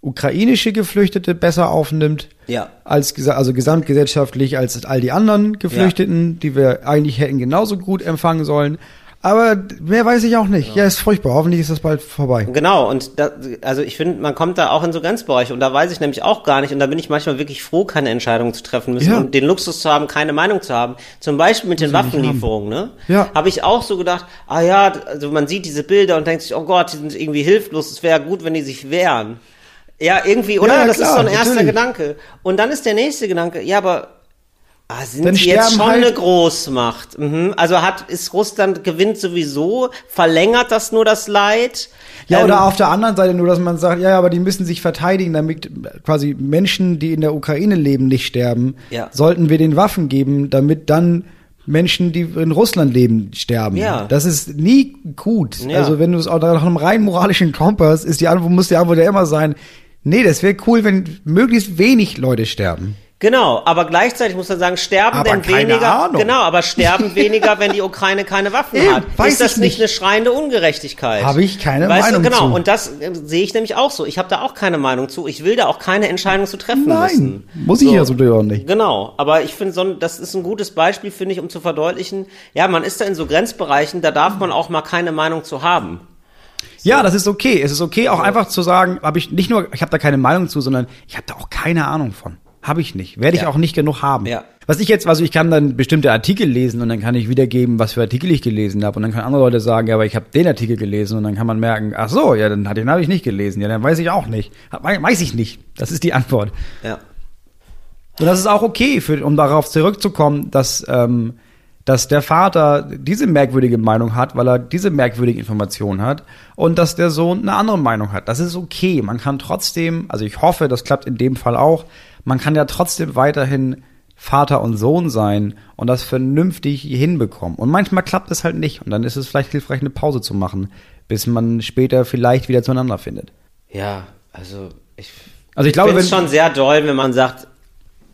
ukrainische Geflüchtete besser aufnimmt. Ja. Als, also gesamtgesellschaftlich als all die anderen Geflüchteten, die wir eigentlich hätten genauso gut empfangen sollen. Aber mehr weiß ich auch nicht. Ja, ist furchtbar. Hoffentlich ist das bald vorbei. Genau, und da, also ich finde, man kommt da auch in so Grenzbereiche und da weiß ich nämlich auch gar nicht und da bin ich manchmal wirklich froh, keine Entscheidungen zu treffen müssen Ja. und den Luxus zu haben, keine Meinung zu haben. Zum Beispiel mit den Waffenlieferungen, ne? Ja. Habe ich auch so gedacht, ah ja, also man sieht diese Bilder und denkt sich, oh Gott, die sind irgendwie hilflos, es wäre gut, wenn die sich wehren. Ja, irgendwie, oder? Ja, das klar, ist so ein erster natürlich. Gedanke. Und dann ist der nächste Gedanke, ja, aber Ah, sind Dann sie jetzt schon halt- eine Großmacht? Mhm. Also hat ist Russland gewinnt sowieso, verlängert das nur das Leid? Ja, Ähm, oder auf der anderen Seite nur, dass man sagt, ja, ja, aber die müssen sich verteidigen, damit quasi Menschen, die in der Ukraine leben, nicht sterben. Ja. Sollten wir den Waffen geben, damit dann Menschen, die in Russland leben, sterben. Ja. Das ist nie gut. Ja. Also wenn du es auch nach einem rein moralischen Kompass ist die Antwort, muss die Antwort ja immer sein, nee, das wäre cool, wenn möglichst wenig Leute sterben. Genau, aber gleichzeitig muss man sagen, sterben Aber denn keine weniger? Ahnung. Genau, aber sterben weniger, wenn die Ukraine keine Waffen Eben, hat. weiß ist das ich nicht eine schreiende Ungerechtigkeit? Habe ich keine weißt Meinung du, genau, zu. und das äh, sehe ich nämlich auch so. Ich habe da auch keine Meinung zu. Ich will da auch keine Entscheidung zu treffen Nein, müssen. muss ich ja so auch nicht. Genau, aber ich finde, so, das ist ein gutes Beispiel, finde ich, um zu verdeutlichen, ja, man ist da in so Grenzbereichen, da darf man auch mal keine Meinung zu haben. Ja, das ist okay. Es ist okay, auch einfach zu sagen, habe ich nicht nur, ich habe da keine Meinung zu, sondern ich habe da auch keine Ahnung von. Habe ich nicht. Werde ich Ja. auch nicht genug haben. Ja. Was ich jetzt, also ich kann dann bestimmte Artikel lesen und dann kann ich wiedergeben, was für Artikel ich gelesen habe. Und dann können andere Leute sagen, ja, aber ich habe den Artikel gelesen und dann kann man merken, ach so, ja, dann den habe ich nicht gelesen. Ja, dann weiß ich auch nicht. Weiß ich nicht. Das ist die Antwort. Ja. Und das ist auch okay, für, um darauf zurückzukommen, dass ähm, dass der Vater diese merkwürdige Meinung hat, weil er diese merkwürdige Information hat und dass der Sohn eine andere Meinung hat. Das ist okay. Man kann trotzdem, also ich hoffe, das klappt in dem Fall auch, man kann ja trotzdem weiterhin Vater und Sohn sein und das vernünftig hinbekommen. Und manchmal klappt es halt nicht und dann ist es vielleicht hilfreich, eine Pause zu machen, bis man später vielleicht wieder zueinander findet. Ja, also ich, Also ich glaube, finde es wenn- schon sehr doll, wenn man sagt,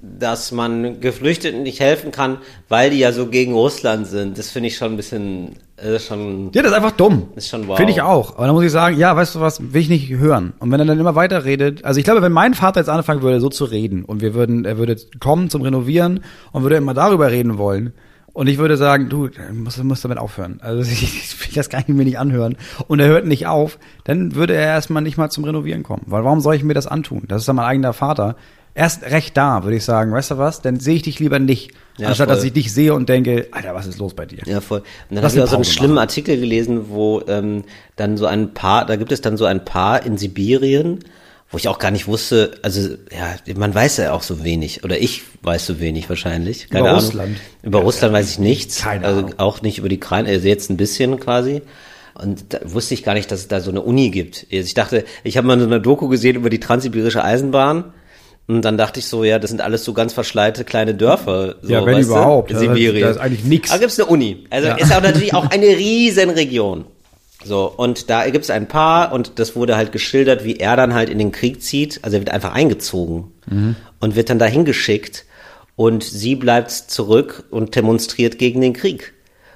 dass man Geflüchteten nicht helfen kann, weil die ja so gegen Russland sind. Das finde ich schon ein bisschen, äh, schon, Ja, das ist einfach dumm. Ist schon wow. Finde ich auch. Aber dann muss ich sagen, ja, weißt du was, will ich nicht hören. Und wenn er dann immer weiter redet, also ich glaube, wenn mein Vater jetzt anfangen würde, so zu reden und wir würden, er würde kommen zum Renovieren und würde immer darüber reden wollen. Und ich würde sagen, du, musst, musst damit aufhören. Also ich, ich will das gar nicht mir nicht anhören. Und er hört nicht auf, dann würde er erstmal nicht mal zum Renovieren kommen. Weil warum soll ich mir das antun? Das ist dann mein eigener Vater. Erst recht da, würde ich sagen, weißt du was, dann sehe ich dich lieber nicht. Ja, anstatt voll. dass ich dich sehe und denke, Alter, was ist los bei dir? Ja, voll. Und dann habe ich eine auch so einen Pause schlimmen machen. Artikel gelesen, wo ähm, dann so ein Paar, da gibt es dann so ein Paar in Sibirien, wo ich auch gar nicht wusste, also ja, man weiß ja auch so wenig, oder ich weiß so wenig wahrscheinlich. Keine Über Ahnung. Russland. Über Russland weiß ich nichts. Keine also Ahnung. auch nicht über die Ukraine, also jetzt ein bisschen quasi. Und da wusste ich gar nicht, dass es da so eine Uni gibt. Also ich dachte, ich habe mal so eine Doku gesehen über die transsibirische Eisenbahn. Und dann dachte ich so, ja, das sind alles so ganz verschleite kleine Dörfer. So, Ja, wenn du, überhaupt. In Sibirien. da ist eigentlich nix. Da gibt's eine Uni. Also Ja. ist auch natürlich auch eine riesen Region. So, und da gibt's ein Paar und das wurde halt geschildert, wie er dann halt in den Krieg zieht. Also er wird einfach eingezogen Mhm. und wird dann dahin geschickt und sie bleibt zurück und demonstriert gegen den Krieg.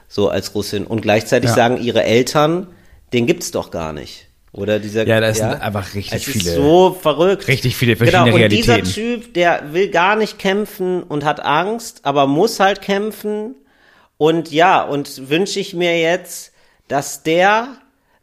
So als Russin. Und gleichzeitig Ja. sagen ihre Eltern, den gibt's doch gar nicht. Oder dieser Ja, das sind einfach richtig es viele- Ist so verrückt. richtig viele verschiedene genau, und Realitäten. dieser Typ, der will gar nicht kämpfen und hat Angst, aber muss halt kämpfen. Und ja, und wünsche ich mir jetzt, dass der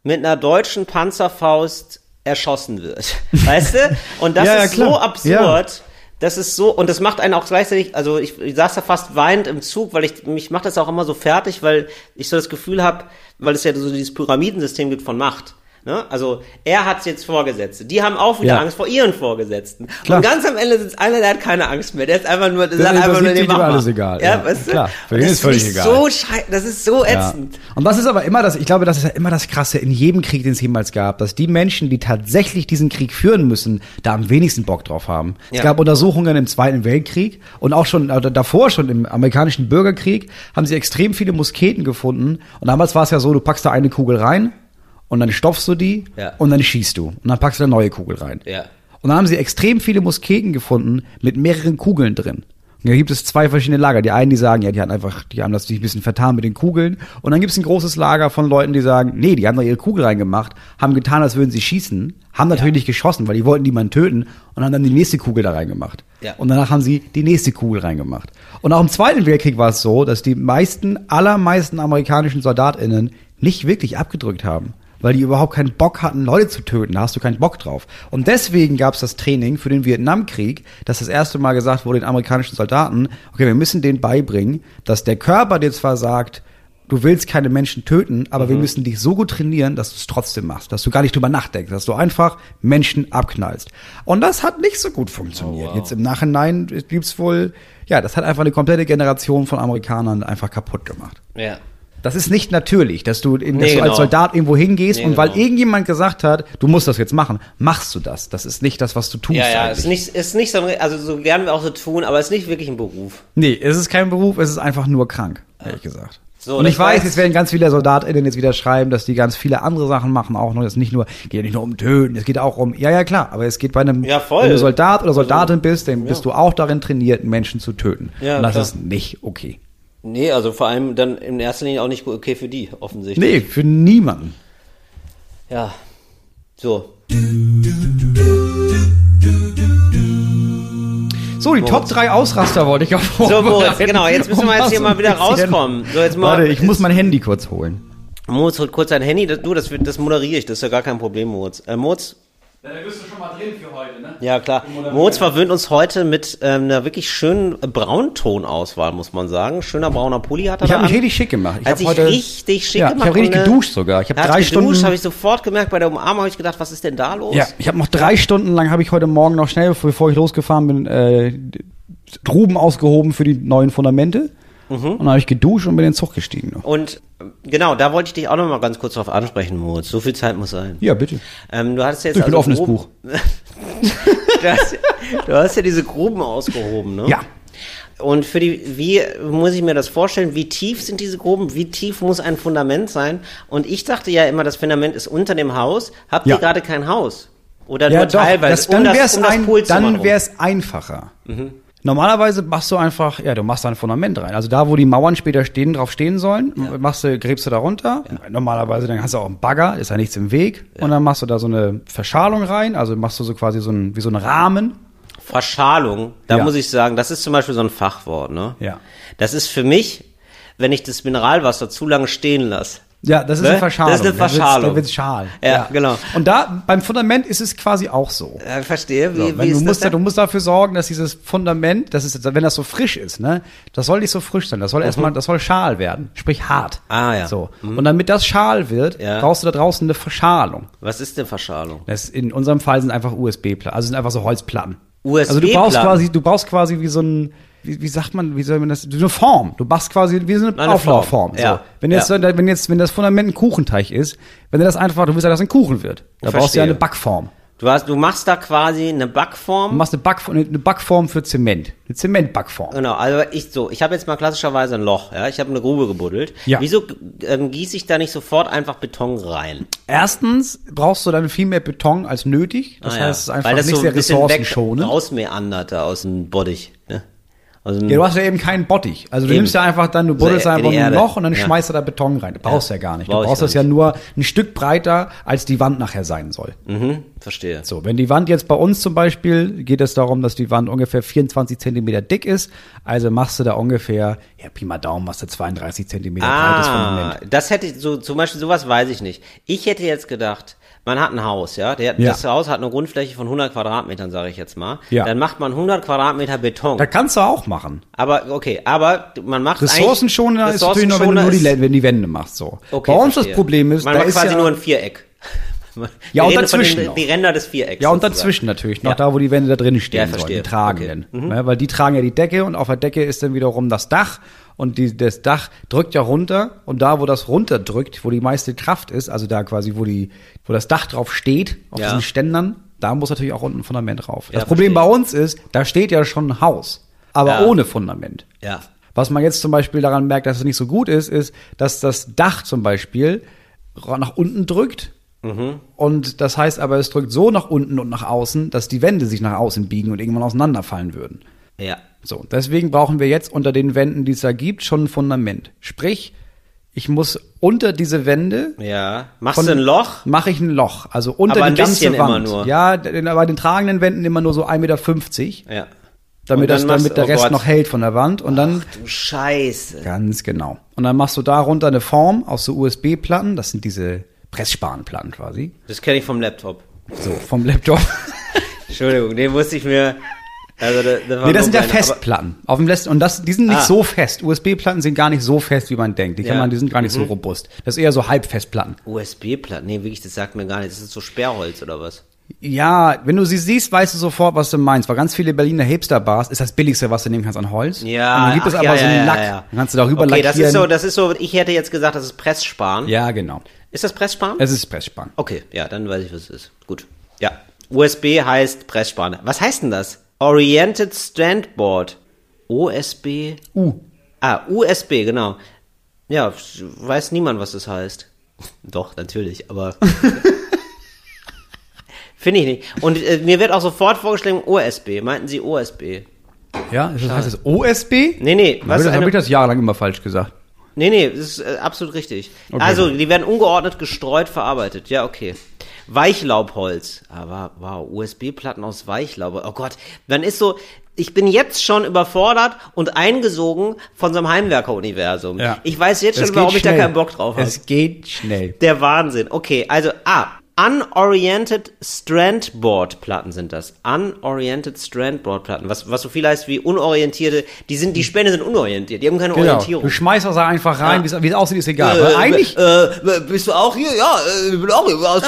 mit einer deutschen Panzerfaust erschossen wird. Weißt du? Und das Ja, ja, ist klar. so absurd. Ja. Das ist so, und das macht einen auch gleichzeitig, also ich, ich saß da fast weinend im Zug, weil ich, mich macht das auch immer so fertig, weil ich so das Gefühl habe, weil es ja so dieses Pyramidensystem gibt von Macht. Ne? Also er hat jetzt Vorgesetzte, die haben auch wieder Ja. Angst vor ihren Vorgesetzten. Klar. Und ganz am Ende sitzt einer, der hat keine Angst mehr, der ist einfach nur, der sagt einfach nur, ist nee, mach alles egal, Ja, ja. weißt du? Klar, für das ist völlig egal. so das ist so Ja. ätzend. Und das ist aber immer das, ich glaube, das ist ja immer das Krasse in jedem Krieg, den es jemals gab, dass die Menschen, die tatsächlich diesen Krieg führen müssen, da am wenigsten Bock drauf haben. Es Ja. gab Untersuchungen im Zweiten Weltkrieg und auch schon äh, davor schon im amerikanischen Bürgerkrieg haben sie extrem viele Musketen gefunden. Und damals war es ja so, du packst da eine Kugel rein und dann stopfst du die Ja. und dann schießt du. Und dann packst du eine neue Kugel rein. Ja. Und dann haben sie extrem viele Musketen gefunden mit mehreren Kugeln drin. Und da gibt es zwei verschiedene Lager. Die einen, die sagen, ja, die haben einfach, die haben das sich ein bisschen vertan mit den Kugeln. Und dann gibt es ein großes Lager von Leuten, die sagen, nee, die haben da ihre Kugel reingemacht, haben getan, als würden sie schießen, haben natürlich nicht geschossen, weil die wollten niemanden töten und haben dann die nächste Kugel da reingemacht. Ja. Und danach haben sie die nächste Kugel reingemacht. Und auch im Zweiten Weltkrieg war es so, dass die meisten, allermeisten amerikanischen SoldatInnen nicht wirklich abgedrückt haben weil die überhaupt keinen Bock hatten, Leute zu töten. Da hast du keinen Bock drauf. Und deswegen gab es das Training für den Vietnamkrieg, dass das erste Mal gesagt wurde den amerikanischen Soldaten, okay, wir müssen denen beibringen, dass der Körper dir zwar sagt, du willst keine Menschen töten, aber wir müssen dich so gut trainieren, dass du es trotzdem machst, dass du gar nicht drüber nachdenkst, dass du einfach Menschen abknallst. Und das hat nicht so gut funktioniert. Jetzt im Nachhinein gibt's wohl, ja, das hat einfach eine komplette Generation von Amerikanern einfach kaputt gemacht. Ja. Das ist nicht natürlich, dass du, in, dass Nee, du als genau. Soldat irgendwo hingehst Nee, und weil genau. irgendjemand gesagt hat, du musst das jetzt machen, machst du das. Das ist nicht das, was du tust. Ja, ja, eigentlich. ist nicht, ist nicht so, also so gern wir auch so tun, aber ist nicht wirklich ein Beruf. nee, es ist kein Beruf, es ist einfach nur krank, ehrlich gesagt. So, und ich weiß, weiß- jetzt werden ganz viele SoldatInnen jetzt wieder schreiben, dass die ganz viele andere Sachen machen, auch noch. Es nicht nur, geht ja nicht nur um Töten, es geht auch um, ja, ja, klar, aber es geht bei einem, Ja, voll. wenn du Soldat oder Soldatin bist, dann bist du auch darin trainiert, Menschen zu töten. Ja, und das klar. ist nicht okay. Nee, also vor allem dann in erster Linie auch nicht okay für die, offensichtlich. Nee, für niemanden. Ja. So. So, die Top 3 Ausraster wollte ich auch So, Moritz, genau, jetzt müssen wir jetzt hier mal wieder rauskommen. So, jetzt mal- Warte, ich muss mein Handy kurz holen. Moritz holt kurz sein Handy. Das, du, das, das moderiere ich, das ist ja gar kein Problem, Moritz. Äh, Moritz? Ja, da bist du schon mal drin für heute, ne? Ja, klar. Moritz verwöhnt uns heute mit ähm, einer wirklich schönen Brauntonauswahl, muss man sagen. Schöner brauner Pulli hat er Ich habe mich richtig schick gemacht. Ich Hat hab sich heute richtig schick ja, gemacht. Ich habe richtig äh, geduscht sogar. Ich habe drei geduscht, Stunden. habe ich sofort gemerkt. Bei der Umarmung habe ich gedacht, was ist denn da los? ja, ich habe noch drei Stunden lang habe ich heute Morgen noch schnell, bevor ich losgefahren bin, äh, Truben ausgehoben für die neuen Fundamente. Und dann habe ich geduscht und bin in den Zug gestiegen. noch. Und genau, da wollte ich dich auch noch mal ganz kurz drauf ansprechen, Moritz. So viel Zeit muss sein. Ja, bitte. Ähm, du hattest jetzt Ich bin also offenes Gruben- Buch. du, hast, du hast ja diese Gruben ausgehoben, ne? Ja. Und für die, wie muss ich mir das vorstellen? Wie tief sind diese Gruben? Wie tief muss ein Fundament sein? Und ich dachte ja immer, das Fundament ist unter dem Haus. Habt Ja. ihr gerade kein Haus? Oder Ja, nur doch, teilweise? das, dann um wäre es um ein, dann wär's einfacher. Normalerweise machst du einfach, ja, du machst da ein Fundament rein. Also da, wo die Mauern später stehen, drauf stehen sollen, machst du, gräbst du da runter. Normalerweise, dann hast du auch einen Bagger, ist ja nichts im Weg. Und dann machst du da so eine Verschalung rein, also machst du so quasi so ein, wie so einen Rahmen. Verschalung, da Ja. muss ich sagen, das ist zum Beispiel so ein Fachwort, ne? Ja. Das ist für mich, wenn ich das Mineralwasser zu lange stehen lasse. Ja, das ist Ne? eine Verschalung. Das ist eine Da Verschalung. Da wird's schal. Ja, genau. Und da, beim Fundament ist es quasi auch so. Äh, verstehe, wie, So, wie du, musst, das du musst dafür sorgen, dass dieses Fundament, das ist, wenn das so frisch ist, ne, das soll nicht so frisch sein. Das soll erstmal, das soll schal werden, sprich hart. Mhm. Ah, ja. So. Und damit das schal wird, Ja. brauchst du da draußen eine Verschalung. Was ist denn Verschalung? Das in unserem Fall sind einfach USB-Platten, also sind einfach so Holzplatten. USB-Platten? Also du brauchst quasi, du brauchst quasi wie so ein, wie, wie sagt man, wie soll man das, so eine Form. Du machst quasi wie so eine, Eine Auflaufform. Form, So. ja. Wenn jetzt, Ja. wenn jetzt, wenn das Fundament ein Kuchenteig ist, wenn du das einfach, du willst ja, dass ein Kuchen wird. Da brauchst du ja eine Backform. Du, hast, du machst da quasi eine Backform. Du machst eine, Backform, eine Backform für Zement. Eine Zementbackform. Genau, also ich so, ich habe jetzt mal klassischerweise ein Loch, ja, ich habe eine Grube gebuddelt. Ja. Wieso ähm, gieße ich da nicht sofort einfach Beton rein? Erstens brauchst du dann viel mehr Beton als nötig. Das Ah, ja. heißt, es ist einfach Weil das nicht so sehr ein weg ressourcenschonend. rausmeandert da aus dem Bottich, dem, Ja, du hast ja eben keinen Bottich. Also du Eben. nimmst ja einfach dann, du buddelst in einfach ein. Loch und dann Ja. schmeißt du da Beton rein. Du brauchst ja, gar nicht. Du brauch ich brauchst das ja nur ein Stück breiter, als die Wand nachher sein soll. mhm, verstehe. So, wenn die Wand jetzt bei uns zum Beispiel, geht es darum, dass die Wand ungefähr 24 Zentimeter dick ist. Also machst du da ungefähr, ja, Pi mal Daumen, machst du 32 Zentimeter breites Ah, Fundament. das hätte ich, so, zum Beispiel sowas weiß ich nicht. Ich hätte jetzt gedacht, man hat ein Haus, ja, Der, Ja. das Haus hat eine Grundfläche von 100 Quadratmetern, sage ich jetzt mal. Ja. Dann macht man 100 Quadratmeter Beton. Da kannst du auch machen. aber, okay, aber man macht Ressourcenschonender eigentlich- ist natürlich nur, wenn du nur die, wenn die Wände machst, so. Okay, bei uns verstehe. das Problem ist, man da macht ist quasi ja, nur ein Viereck. Ja, und dazwischen den, die Ränder des Vierecks. Ja, und dazwischen natürlich, noch Ja. da, wo die Wände da drin stehen Ja, sollen, die tragenden. Okay. Mhm. Ne, weil die tragen ja die Decke und auf der Decke ist dann wiederum das Dach und die, das Dach drückt ja runter und da, wo das runterdrückt, wo die meiste Kraft ist, also da quasi, wo die, wo das Dach drauf steht, auf Ja. diesen Ständern, da muss natürlich auch unten ein Fundament drauf. Ja, das Problem verstehe. bei uns ist, da steht ja schon ein Haus, aber Ja. ohne Fundament. Ja. Was man jetzt zum Beispiel daran merkt, dass es nicht so gut ist, ist, dass das Dach zum Beispiel nach unten drückt. Und das heißt aber, es drückt so nach unten und nach außen, dass die Wände sich nach außen biegen und irgendwann auseinanderfallen würden. Ja. So, deswegen brauchen wir jetzt unter den Wänden, die es da gibt, schon ein Fundament. Sprich, ich muss unter diese Wände Ja. Machst du ein Loch? mache ich ein Loch, also unter Aber ein die ganze bisschen immer Wand. nur. Ja, den- bei den tragenden Wänden immer nur so 1,50 Meter, Ja. damit, das, machst- damit der oh Rest Gott. noch hält von der Wand. Und dann Du Scheiße. Ganz genau. Und dann machst du darunter eine Form aus so USB-Platten. Das sind diese Pressspanplatten quasi. Das kenne ich vom Laptop. So, vom Laptop. Entschuldigung, den musste ich mir. Also, das, das war nee, das sind ja aber- Festplatten. Auf dem Lässt und das, die sind nicht Ah. so fest. USB-Platten sind gar nicht so fest, wie man denkt. Die kann Ja. Mhm. man, die sind gar nicht so robust. Das ist eher so Halbfestplatten. USB-Platten? Nee, wirklich, das sagt mir gar nicht. Das ist so Sperrholz oder was? Ja, wenn du sie siehst, weißt du sofort, was du meinst. Weil ganz viele Berliner Hipster-Bars ist das billigste, was du nehmen kannst an Holz. Ja. Und dann gibt es aber ja, so einen Lack. ja. Dann kannst du darüber Okay, lackieren. das ist so, das ist so, ich hätte jetzt gesagt, das ist Pressspan. ja, genau. Ist das Pressspan? Es ist Pressspan. Okay, ja, dann weiß ich, was es ist. Gut. Ja. USB heißt Pressspan. Was heißt denn das? Oriented Strandboard. OSB? U. Ah, USB, genau. Ja, weiß niemand, was das heißt. Doch, natürlich, aber. Finde ich nicht. Und äh, mir wird auch sofort vorgeschlagen, OSB. Meinten Sie OSB? Ja, das heißt das OSB? Nee, nee, Was was habe eine, ich das jahrelang immer falsch gesagt. Nee, nee, das ist äh, absolut richtig. Okay. Also, die werden ungeordnet gestreut verarbeitet. Ja, okay. Weichlaubholz. Aber wow, USB-Platten aus Weichlaub. Oh Gott, dann ist so, ich bin jetzt schon überfordert und eingesogen von so einem Heimwerker-Universum. Ich weiß jetzt schon, warum ich da keinen Bock drauf habe. Es geht schnell. Der Wahnsinn. Okay, also, ah, Unoriented Strandboard-Platten sind das. Unoriented Strandboard-Platten. Was, was so viel heißt wie unorientierte, die sind, die Spänne sind unorientiert, die haben keine Genau. Orientierung. Du schmeißt das da einfach rein, Ja. wie es- aussieht, ist egal. Weil eigentlich, äh, bist du auch hier? Ja, äh, ich bin auch hier. Was,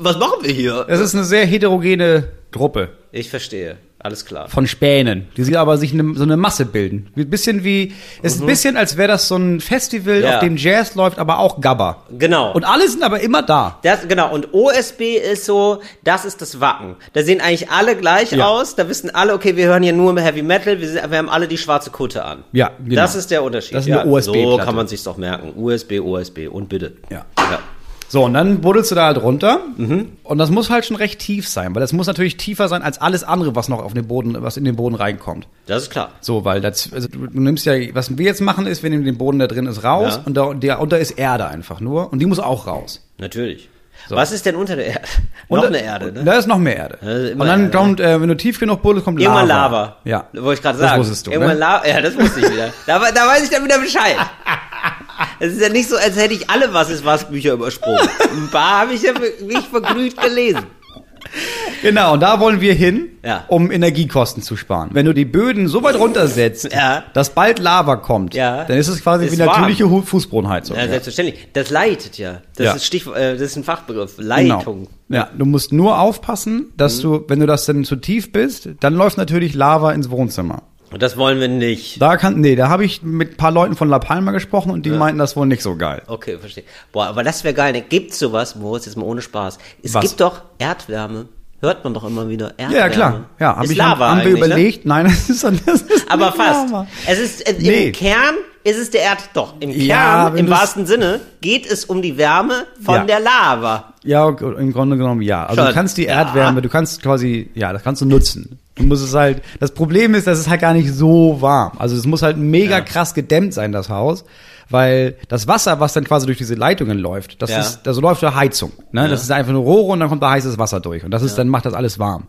was machen wir hier? es ist eine sehr heterogene Gruppe. Ich verstehe. Alles klar. von Spänen, die sich aber sich ne, so eine Masse bilden. Ein bisschen wie, es ist ein bisschen, als wäre das so ein Festival, Mhm. Ja. auf dem Jazz läuft, aber auch Gabba. Genau. Und alle sind aber immer da. Das, genau, und OSB ist so, das ist das Wacken. Da sehen eigentlich alle gleich Ja. aus, da wissen alle, okay, wir hören hier nur Heavy Metal, wir, sind, wir haben alle die schwarze Kutte an. Ja, genau. Das ist der Unterschied. Das ist eine ja, OSB-Platte. So kann man sich's doch merken. USB, OSB und bitte. Ja. ja. So, und dann buddelst du da halt runter. Mhm. Und das muss halt schon recht tief sein, weil das muss natürlich tiefer sein als alles andere, was noch auf den Boden, was in den Boden reinkommt. Das ist klar. So, weil das, also du, nimmst ja, was wir jetzt machen ist, wir nehmen den Boden, der drin ist, raus Ja. und da, der unter ist Erde einfach nur und die muss auch raus. Natürlich. Was ist denn unter der Erde? Und Noch da- eine Erde, ne? Da ist noch mehr Erde. Also immer und dann Erde. kommt, äh, wenn du tief genug buddelst, kommt Irgendwann Lava. Lava. Ja. Wollte ich gerade Das sagen. wusstest du, Irgendwann ne? Lava. Ja, das wusste ich wieder. da, da weiß ich dann wieder Bescheid. Es ist ja nicht so, als hätte ich alle Was ist was Bücher übersprungen. Ein paar habe ich ja nicht verglüht gelesen. Genau, und da wollen wir hin, Ja. um Energiekosten zu sparen. Wenn du die Böden so weit runtersetzt, Ja. dass bald Lava kommt, Ja. dann ist es quasi Ist wie natürliche Hu- Fußbodenheizung. Ja, selbstverständlich. Das leitet ja. Das ist Stich, äh, das ist ein Fachbegriff. Genau. Leitung. Ja, du musst nur aufpassen, dass du, wenn du das dann zu tief bist, dann läuft natürlich Lava ins Wohnzimmer. Und das wollen wir nicht. Da kann, nee, da habe ich mit ein paar Leuten von La Palma gesprochen und die meinten das wohl nicht so geil. Okay, verstehe. Boah, aber das wäre geil. Ne? Gibt's sowas, Moritz, jetzt mal ohne Spaß. Es Was? gibt doch Erdwärme. Hört man doch immer wieder. Erdwärme. Ja, klar. Ja, habe ich Lava haben wir Ne? überlegt. Nein, das ist, das ist Aber fast. Lava. Es ist äh, Nee. im Kern ist es der Erd doch im Kern Ja, im wahrsten Sinne geht es um die Wärme von Ja. der Lava. Ja, im Grunde genommen ja. Also Schon. du kannst die Ja. Erdwärme, du kannst quasi, ja, das kannst du nutzen. Du musst es halt, das Problem ist, das ist halt gar nicht so warm. Also es muss halt mega Ja. krass gedämmt sein, das Haus, weil das Wasser, was dann quasi durch diese Leitungen läuft, das Ja. ist, da so läuft ja Heizung. Ne? Das ist einfach nur Rohre und dann kommt da heißes Wasser durch. Und das ist, dann macht das alles warm.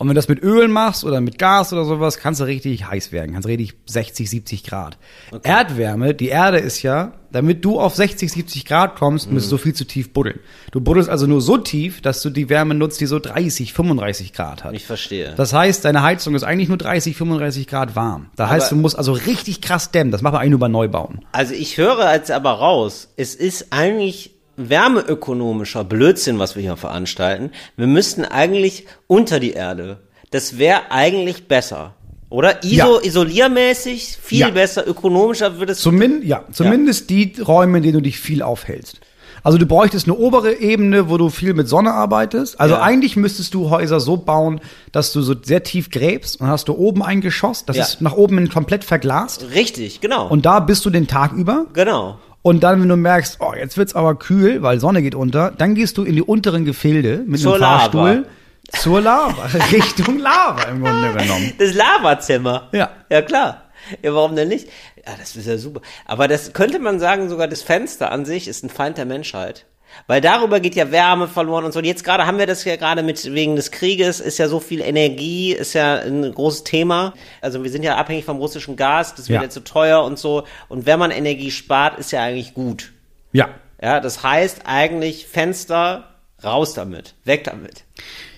Und wenn du das mit Öl machst oder mit Gas oder sowas, kannst du richtig heiß werden. Kannst richtig 60, 70 Grad. Erdwärme, die Erde ist ja, damit du auf 60, 70 Grad kommst, musst du so viel zu tief buddeln. Du buddelst also nur so tief, dass du die Wärme nutzt, die so 30, 35 Grad hat. Ich verstehe. Das heißt, deine Heizung ist eigentlich nur 30, 35 Grad warm. Da heißt, du musst also richtig krass dämmen. Das macht man eigentlich nur bei Neubauen. Also ich höre jetzt aber raus, es ist eigentlich wärmeökonomischer Blödsinn, was wir hier veranstalten. Wir müssten eigentlich unter die Erde. Das wäre eigentlich besser. Oder? Iso, Ja. isoliermäßig, viel Ja. besser, ökonomischer würde es. Zumindest, ja, zumindest die Räume, in denen du dich viel aufhältst. Also du bräuchtest eine obere Ebene, wo du viel mit Sonne arbeitest. Also Ja. eigentlich müsstest du Häuser so bauen, dass du so sehr tief gräbst und hast du oben ein Geschoss, das Ja. ist nach oben komplett verglast. Richtig, genau. Und da bist du den Tag über. genau. Und dann, wenn du merkst, oh, jetzt wird's aber kühl, weil Sonne geht unter, dann gehst du in die unteren Gefilde mit Zur einem Lava. Fahrstuhl zur Lava, Richtung Lava im Grunde genommen. Das Lavazimmer. Ja. Ja, klar. Ja, warum denn nicht? Ja, das ist ja super. Aber das könnte man sagen, sogar das Fenster an sich ist ein Feind der Menschheit. Weil darüber geht ja Wärme verloren und so. Und jetzt gerade haben wir das ja gerade mit, wegen des Krieges, ist ja so viel Energie, ist ja ein großes Thema. Also wir sind ja abhängig vom russischen Gas, das wird Ja. jetzt so teuer und so. Und wenn man Energie spart, ist ja eigentlich gut. Ja. Ja, das heißt eigentlich Fenster, raus damit, weg damit.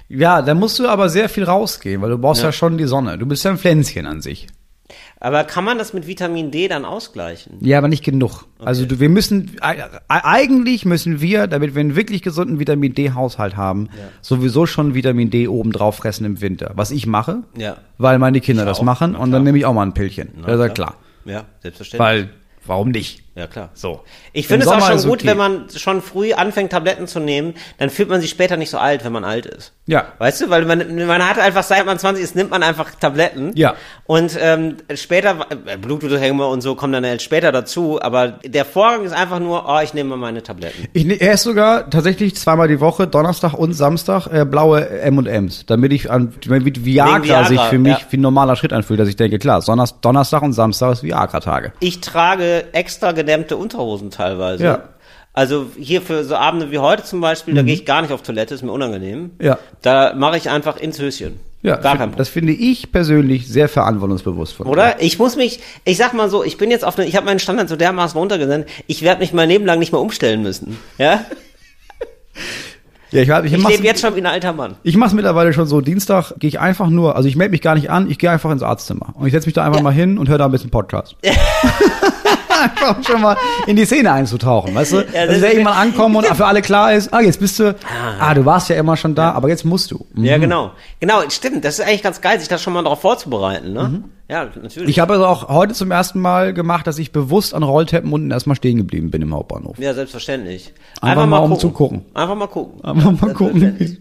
Ja, da musst du aber sehr viel rausgehen, weil du brauchst ja, schon die Sonne. Du bist ja ein Pflänzchen an sich. Aber kann man das mit Vitamin D dann ausgleichen? Ja, aber nicht genug. Also du, wir müssen, eigentlich müssen wir, damit wir einen wirklich gesunden Vitamin D-Haushalt haben, sowieso schon Vitamin D oben drauf fressen im Winter. Was ich mache, Ja. weil meine Kinder Ich das auch. machen Na und dann nehme ich auch mal ein Pillchen. das ist ja klar. Ja, selbstverständlich. Weil, warum nicht? Ja, klar. So. Ich finde es auch schon ist gut, okay. wenn man schon früh anfängt, Tabletten zu nehmen, dann fühlt man sich später nicht so alt, wenn man alt ist. Ja. Weißt du, weil man, man hat einfach, seit man 20 ist, nimmt man einfach Tabletten. Ja. Und ähm, später, äh, und so kommen dann halt später dazu, aber der Vorgang ist einfach nur, oh, ich nehme mal meine Tabletten. Ich ne- esse sogar tatsächlich zweimal die Woche, Donnerstag und Samstag, äh, blaue M&M's, damit ich an, damit Viagra, Viagra, sich für mich ja. wie ein normaler Schritt anfühlt, dass ich denke, klar, Donnerstag und Samstag ist Viagra-Tage. Ich trage extra gedämmte Unterhosen teilweise. Ja. Also hier für so Abende wie heute zum Beispiel, Mhm. da gehe ich gar nicht auf Toilette, ist mir unangenehm. Ja. Da mache ich einfach ins Höschen. Ja, gar kein Problem. das finde ich persönlich sehr verantwortungsbewusst von. Oder? Ich muss mich, ich sag mal so, ich bin jetzt auf eine, ich habe meinen Standard so dermaßen runtergesendet, ich werde mich mein Leben lang nicht mehr umstellen müssen. Ja? Ja, ich, ich, Ich lebe jetzt schon wie ein alter Mann. ich mach's mittlerweile schon so, Dienstag gehe ich einfach nur, also ich melde mich gar nicht an, ich gehe einfach ins Arztzimmer. Und ich setze mich da einfach Ja. mal hin und höre da ein bisschen Podcast. einfach schon mal in die Szene einzutauchen, weißt du? das dass ist- wir irgendwann ankommen und für alle klar ist, ah, jetzt bist du, ah, du warst ja immer schon da, aber jetzt musst du. Mhm. Ja, genau. Genau, stimmt. Das ist eigentlich ganz geil, sich da schon mal darauf vorzubereiten, ne? Ja, natürlich. Ich habe also auch heute zum ersten Mal gemacht, dass ich bewusst an Rolltreppen unten erstmal stehen geblieben bin im Hauptbahnhof. ja, selbstverständlich. Einfach mal, um zu gucken. Einfach mal gucken. Aber mal gucken.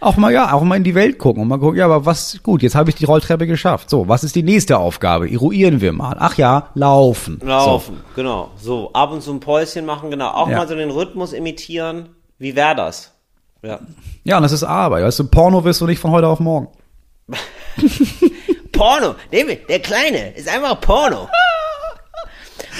Auch mal, ja, auch mal in die Welt gucken und mal gucken, ja, aber was, gut, jetzt habe ich die Rolltreppe geschafft. So, was ist die nächste Aufgabe? Eruieren wir mal. Ach ja, laufen. Laufen, genau. So, ab und zu ein Päuschen machen, genau. Auch Ja. mal so den Rhythmus imitieren. Wie wäre das? Ja. So. Ja, und das ist Arbeit. Weißt du, Porno wirst du nicht von heute auf morgen. Porno. David, der Kleine ist einfach Porno.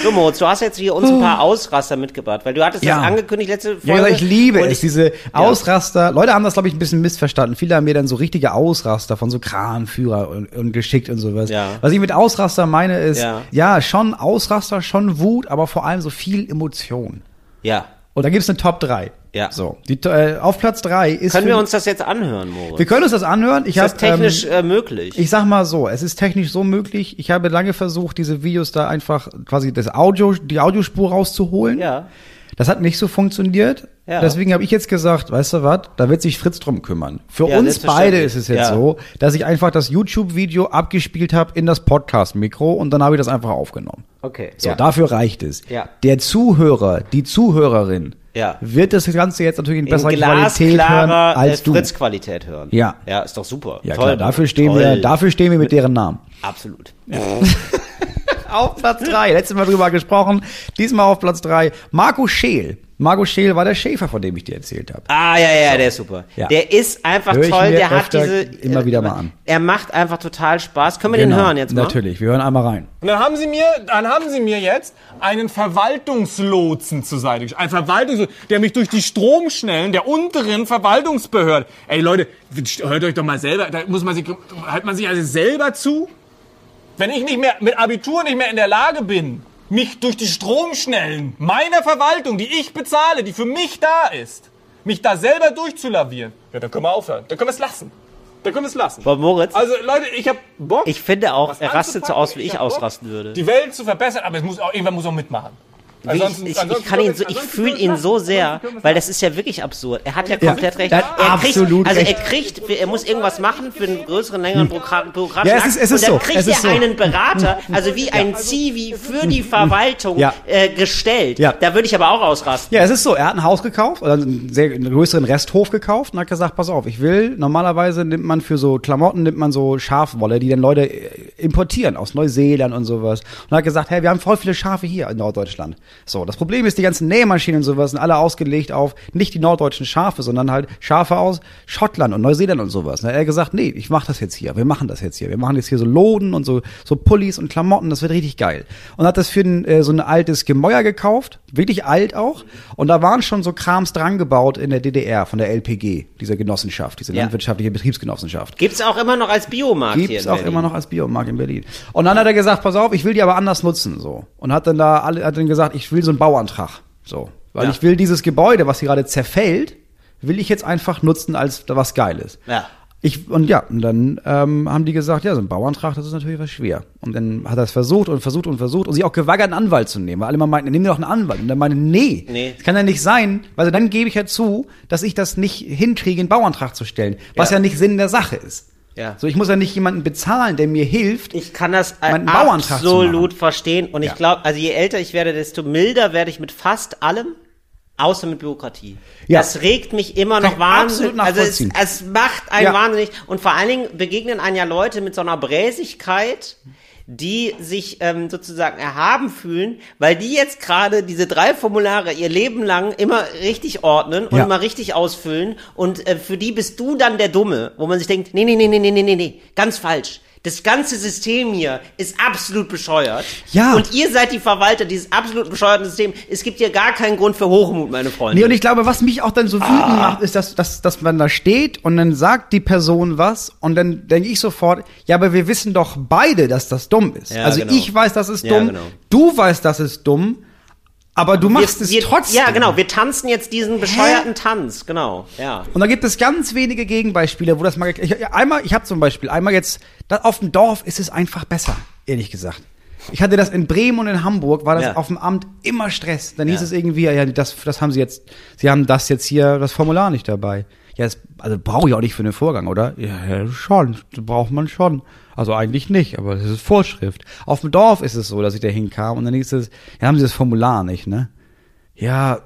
So, Moritz, du hast jetzt hier uns ein paar Ausraster mitgebracht, weil du hattest Ja. das angekündigt letzte Ja, Folge. ich liebe es, diese Ausraster. Leute haben das, glaube ich, ein bisschen missverstanden. Viele haben mir dann so richtige Ausraster von so Kranführer und, und geschickt und sowas. Ja. Was ich mit Ausraster meine, ist, Ja. ja. schon Ausraster, schon Wut, aber vor allem so viel Emotion. Ja. Und da gibt's eine Top 3. Ja. So, die, äh, auf Platz 3 ist. Können wir uns das jetzt anhören, Moritz? wir können uns das anhören. Ich ist das hab, technisch ähm, äh, möglich? ich sag mal so, es ist technisch so möglich. Ich habe lange versucht, diese Videos da einfach quasi das Audio, die Audiospur rauszuholen. ja. Das hat nicht so funktioniert. Ja. Deswegen habe ich jetzt gesagt, weißt du was, da wird sich Fritz drum kümmern. Für Ja, uns beide ist es jetzt Ja. so, dass ich einfach das YouTube-Video abgespielt habe in das Podcast-Mikro und dann habe ich das einfach aufgenommen. Okay. So, dafür reicht es. Ja. Der Zuhörer, die Zuhörerin, Ja. wird das Ganze jetzt natürlich in in besserer Qualität hören glasklarer als äh, du. Fritz-Qualität hören. Ja. Ja, ist doch super. Ja Toll, klar, dafür stehen toll. wir, dafür stehen wir mit deren Namen. Absolut. Auf Platz drei. letztes Mal drüber gesprochen, diesmal auf Platz drei. Marco Scheel. Marco Scheel war der Schäfer, von dem ich dir erzählt habe. Ah, ja, ja, der ist super. Ja. Der ist einfach Hör ich toll. mir Der hat öfter diese. immer wieder mal an. Er macht einfach total Spaß. Können wir den hören jetzt mal? Genau. Natürlich, wir hören einmal rein. Und dann haben Sie mir, dann haben Sie mir jetzt einen Verwaltungslotsen zur Seite gestellt. Ein Verwaltungslotsen, der mich durch die Stromschnellen der unteren Verwaltungsbehörde. Ey Leute, hört euch doch mal selber, da muss man sich, hört man sich also selber zu? Wenn ich nicht mehr, mit Abitur nicht mehr in der Lage bin, mich durch die Stromschnellen meiner Verwaltung, die ich bezahle, die für mich da ist, mich da selber durchzulavieren, ja, dann können wir aufhören. Dann können wir es lassen. Dann können wir es lassen. Boah, Moritz, Also Leute, ich hab Bock. ich finde auch, er rastet so aus, wie ich Bock, ausrasten würde. Die Welt zu verbessern, aber es muss auch, irgendwann muss auch mitmachen. Ich, Ansonsten- ich, ich ansonsten kann ihn so, ich fühle ihn so sehr, weil das ist ja wirklich absurd. Er hat ja Ja, komplett recht. er Er kriegt, absolut also er kriegt, er muss irgendwas machen für einen größeren, längeren Bürokra- bürokratischen Ja, es ist- es ist und dann so, kriegt es er so. einen Berater, also wie ein Zivi für die Verwaltung Ja. äh, gestellt. Ja. Da würde ich aber auch ausrasten. Ja, es ist so, er hat ein Haus gekauft, oder einen sehr einen größeren Resthof gekauft und hat gesagt, pass auf, ich will, normalerweise nimmt man für so Klamotten, nimmt man so Schafwolle, die dann Leute äh, importieren aus Neuseeland und sowas. Und hat gesagt, hey, wir haben voll viele Schafe hier in Norddeutschland. So, das Problem ist, die ganzen Nähmaschinen und sowas sind alle ausgelegt auf nicht die norddeutschen Schafe, sondern halt Schafe aus Schottland und Neuseeland und sowas. Da hat er gesagt, nee, ich mach das jetzt hier, wir machen das jetzt hier. Wir machen jetzt hier so Loden und so, so Pullis und Klamotten, das wird richtig geil. Und hat das für ein, äh, so ein altes Gemäuer gekauft, wirklich alt auch. Und da waren schon so Krams dran gebaut in der DDR von der LPG, dieser Genossenschaft, diese Ja. landwirtschaftliche Betriebsgenossenschaft. Gibt's auch immer noch als Biomarkt hier Gibt's in auch Berlin. immer noch als Biomarkt in Berlin. Und dann hat er gesagt, pass auf, ich will die aber anders nutzen, so. Und hat dann da alle, hat dann gesagt, ich will so einen Bauantrag, so. Weil Ja. ich will dieses Gebäude, was hier gerade zerfällt, will ich jetzt einfach nutzen als was Geiles. Ja. Ich, und ja, und dann ähm, haben die gesagt, ja, so ein Bauantrag, das ist natürlich was schwer. Und dann hat er es versucht und versucht und versucht und sich auch geweigert, einen Anwalt zu nehmen. Weil alle mal meinten, nimm dir doch einen Anwalt. Und dann meinte, nee, Nee. das kann ja nicht sein, weil dann gebe ich ja zu, dass ich das nicht hinkriege, einen Bauantrag zu stellen. Was Ja. ja, nicht Sinn der Sache ist. Ja. So, ich muss ja nicht jemanden bezahlen, der mir hilft. Ich kann das äh, absolut verstehen. Und ich Ja. glaube, also je älter ich werde, desto milder werde ich mit fast allem, außer mit Bürokratie. Ja. Das regt mich immer noch wahnsinnig. Also es, es, macht einen ja. wahnsinnig. Und vor allen Dingen begegnen einem ja Leute mit so einer Bräsigkeit, die sich ähm, sozusagen erhaben fühlen, weil die jetzt gerade diese drei Formulare ihr Leben lang immer richtig ordnen und ja. immer richtig ausfüllen und äh, für die bist du dann der Dumme, wo man sich denkt, nee, nee, nee, nee, nee, nee, nee, ganz falsch. Das ganze System hier ist absolut bescheuert. Ja. Und ihr seid die Verwalter dieses absolut bescheuerten Systems. Es gibt hier gar keinen Grund für Hochmut, meine Freunde. Nee, und ich glaube, was mich auch dann so wütend macht, ist, dass, dass, dass man da steht und dann sagt die Person was und dann denke ich sofort, ja, aber wir wissen doch beide, dass das dumm ist. Ja, also genau. ich weiß, das ist Ja, dumm, genau. du weißt, das ist dumm, aber du machst es wir, trotzdem. Ja, genau. Wir tanzen jetzt diesen bescheuerten Tanz. Genau. Ja. Und da gibt es ganz wenige Gegenbeispiele, wo das mal. Ich, einmal, ich habe zum Beispiel einmal jetzt, auf dem Dorf ist es einfach besser, ehrlich gesagt. Ich hatte das in Bremen und in Hamburg, war das Ja. auf dem Amt immer Stress. Dann hieß Ja. es irgendwie, ja, das, das haben sie jetzt, sie haben das jetzt hier, das Formular nicht dabei. Ja, das, also brauche ich auch nicht für den Vorgang, oder? Ja, ja, schon, braucht man schon. Also eigentlich nicht, aber das ist Vorschrift. Auf dem Dorf ist es so, dass ich da hinkam und dann hieß es, ja, haben sie das Formular nicht, ne? Ja,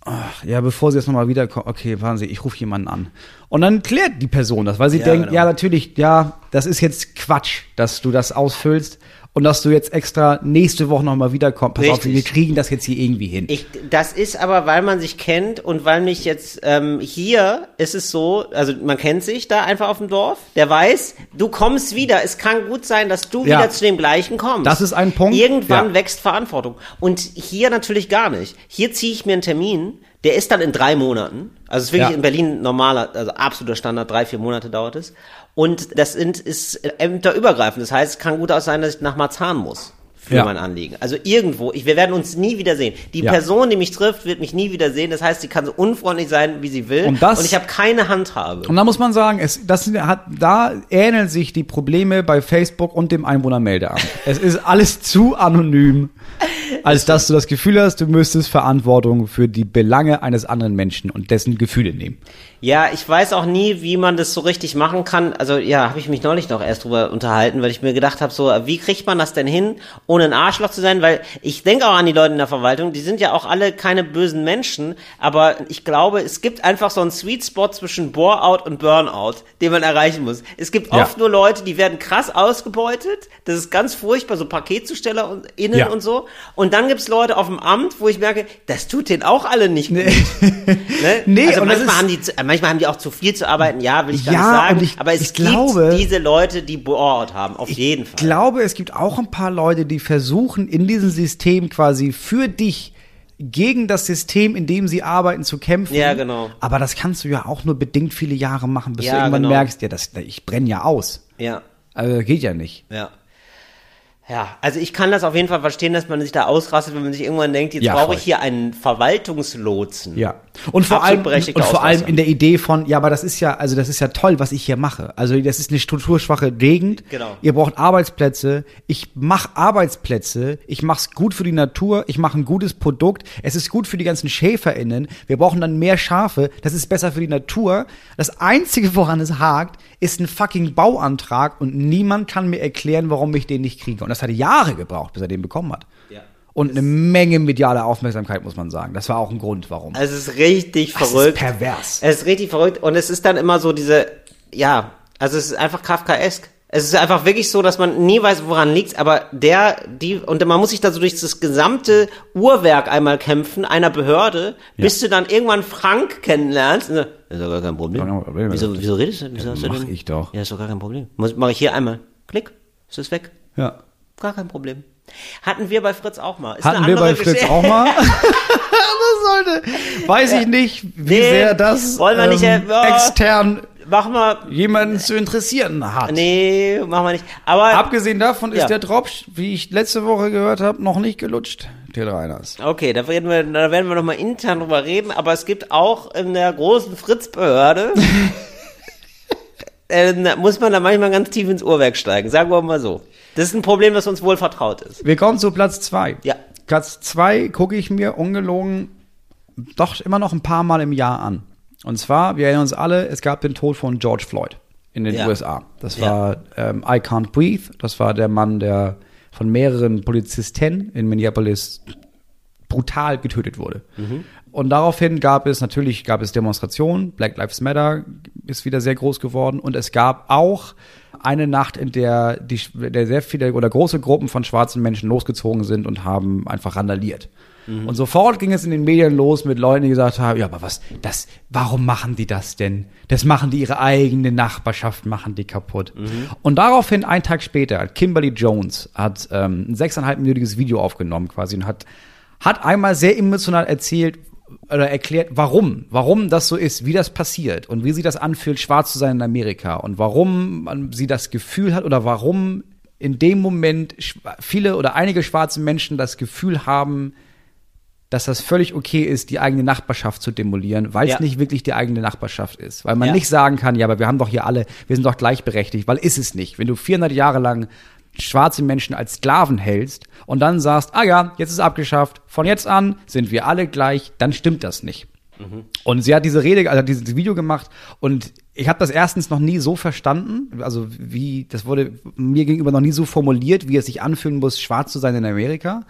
ach, ja, bevor sie jetzt nochmal wiederkommen, okay, warten Sie, ich rufe jemanden an. Und dann klärt die Person das, weil sie Ja, denkt, genau. ja, natürlich, ja, das ist jetzt Quatsch, dass du das ausfüllst und dass du jetzt extra nächste Woche nochmal wiederkommst. Pass auf, Richtig. wir kriegen das jetzt hier irgendwie hin. Ich, das ist aber, weil man sich kennt und weil mich jetzt ähm, hier ist es so, also man kennt sich da einfach auf dem Dorf. Der weiß, du kommst wieder. Es kann gut sein, dass du Ja. wieder zu dem gleichen kommst. Das ist ein Punkt. Irgendwann Ja. wächst Verantwortung. Und hier natürlich gar nicht. Hier ziehe ich mir einen Termin, der ist dann in drei Monaten. Also es ist wirklich Ja. in Berlin normaler, also absoluter Standard, drei, vier Monate dauert es. Und das sind, ist ämterübergreifend. Das heißt, es kann gut auch sein, dass ich nach Marzahn muss für Ja. mein Anliegen. Also irgendwo, ich, wir werden uns nie wiedersehen. Die Ja. Person, die mich trifft, wird mich nie wiedersehen. Das heißt, sie kann so unfreundlich sein, wie sie will. Und das- ich habe keine Handhabe. Und da muss man sagen, es, das hat, da ähneln sich die Probleme bei Facebook und dem Einwohnermeldeamt. es ist alles zu anonym, als dass du das Gefühl hast, du müsstest Verantwortung für die Belange eines anderen Menschen und dessen Gefühle nehmen. Ja, ich weiß auch nie, wie man das so richtig machen kann. Also ja, habe ich mich neulich noch erst drüber unterhalten, weil ich mir gedacht habe, so, wie kriegt man das denn hin, ohne ein Arschloch zu sein? Weil ich denke auch an die Leute in der Verwaltung, die sind ja auch alle keine bösen Menschen, aber ich glaube, es gibt einfach so einen Sweet Spot zwischen Bore-out und Burnout, den man erreichen muss. Es gibt Ja. oft nur Leute, die werden krass ausgebeutet, das ist ganz furchtbar, so Paketzusteller und innen Ja. und so. Und dann gibt's Leute auf dem Amt, wo ich merke, das tut denen auch alle nicht gut. Ne? Nee, also manchmal haben, die, manchmal haben die auch zu viel zu arbeiten, ja, will ich gar Ja, nicht sagen. ich- aber es ich gibt glaube- diese Leute, die Board haben, auf jeden Fall. Ich glaube, es gibt auch ein paar Leute, die versuchen, in diesem System quasi für dich gegen das System, in dem sie arbeiten, zu kämpfen. Ja, genau. Aber das kannst du ja auch nur bedingt viele Jahre machen, bis Ja, du irgendwann genau. merkst, ja, das, ich brenne ja aus. Ja, Also geht ja nicht. ja. Ja, also ich kann das auf jeden Fall verstehen, dass man sich da ausrastet, wenn man sich irgendwann denkt, jetzt Ja, brauche ich hier einen Verwaltungslotsen. Ja. Und vor Absolut allem, und vor allem in der Idee von, ja, aber das ist ja, also das ist ja toll, was ich hier mache. Also das ist eine strukturschwache Gegend. Genau. Ihr braucht Arbeitsplätze. Ich mache Arbeitsplätze. Ich mache es gut für die Natur. Ich mache ein gutes Produkt. Es ist gut für die ganzen SchäferInnen. Wir brauchen dann mehr Schafe. Das ist besser für die Natur. Das Einzige, woran es hakt, ist ein fucking Bauantrag und niemand kann mir erklären, warum ich den nicht kriege. Und das hat Jahre gebraucht, bis er den bekommen hat. Ja. Und eine Menge mediale Aufmerksamkeit, muss man sagen. Das war auch ein Grund, warum. Es ist richtig Das ist verrückt. pervers. Es ist richtig verrückt und es ist dann immer so diese, ja, also es ist einfach Kafkaesk. Es ist einfach wirklich so, dass man nie weiß, woran liegt's, aber der, die, und man muss sich da so durch das gesamte Uhrwerk einmal kämpfen, einer Behörde, bis du dann irgendwann Frank kennenlernst. Und Das ist doch gar kein Problem. Kein Problem. Wieso, wieso redest du? Wieso hast du mach denn? ich doch. Ja, ist doch gar kein Problem. Muss, mach ich hier einmal. Klick, ist es weg. Ja. Gar kein Problem. Hatten wir bei Fritz auch mal. Ist Hatten wir bei Fritz Geschichte. auch mal? das sollte, weiß ich nicht, wie Nee, sehr das wollen wir nicht, ähm, äh, extern Mach mal. jemanden zu interessieren hat. Nee, machen wir nicht. Aber. Abgesehen davon ist Ja. der Dropsch, wie ich letzte Woche gehört habe, noch nicht gelutscht, Till Reiners. Okay, da, reden wir, da werden wir nochmal intern drüber reden, aber es gibt auch in der großen Fritz-Behörde, äh, muss man da manchmal ganz tief ins Uhrwerk steigen, sagen wir mal so. Das ist ein Problem, das uns wohl vertraut ist. Wir kommen zu Platz zwei. Ja. Platz zwei gucke ich mir ungelogen doch immer noch ein paar Mal im Jahr an. Und zwar, wir erinnern uns alle, es gab den Tod von George Floyd in den Ja. USA. Das Ja. war ähm, I Can't Breathe. Das war der Mann, der von mehreren Polizisten in Minneapolis brutal getötet wurde. Und daraufhin gab es natürlich gab es Demonstrationen. Black Lives Matter ist wieder sehr groß geworden und es gab auch eine Nacht, in der die, der sehr viele oder große Gruppen von schwarzen Menschen losgezogen sind und haben einfach randaliert. Und sofort ging es in den Medien los mit Leuten, die gesagt haben, ja, aber was, das, warum machen die das denn? Das machen die ihre eigene Nachbarschaft, machen die kaputt. Und daraufhin, einen Tag später, hat Kimberly Jones hat ähm, ein sechseinhalbminütiges Video aufgenommen quasi und hat, hat einmal sehr emotional erzählt oder erklärt, warum, warum das so ist, wie das passiert und wie sich das anfühlt, schwarz zu sein in Amerika und warum man, sie das Gefühl hat oder warum in dem Moment viele oder einige schwarze Menschen das Gefühl haben, dass das völlig okay ist, die eigene Nachbarschaft zu demolieren, weil es Ja. nicht wirklich die eigene Nachbarschaft ist. Weil man Ja. nicht sagen kann, ja, aber wir haben doch hier alle, wir sind doch gleichberechtigt, weil ist es nicht. Wenn du 400 Jahre lang schwarze Menschen als Sklaven hältst und dann sagst, ah ja, jetzt ist abgeschafft, von jetzt an sind wir alle gleich, dann stimmt das nicht. Und sie hat diese Rede, also hat dieses Video gemacht und ich habe das erstens noch nie so verstanden, also wie, das wurde mir gegenüber noch nie so formuliert, wie es sich anfühlen muss, schwarz zu sein in Amerika.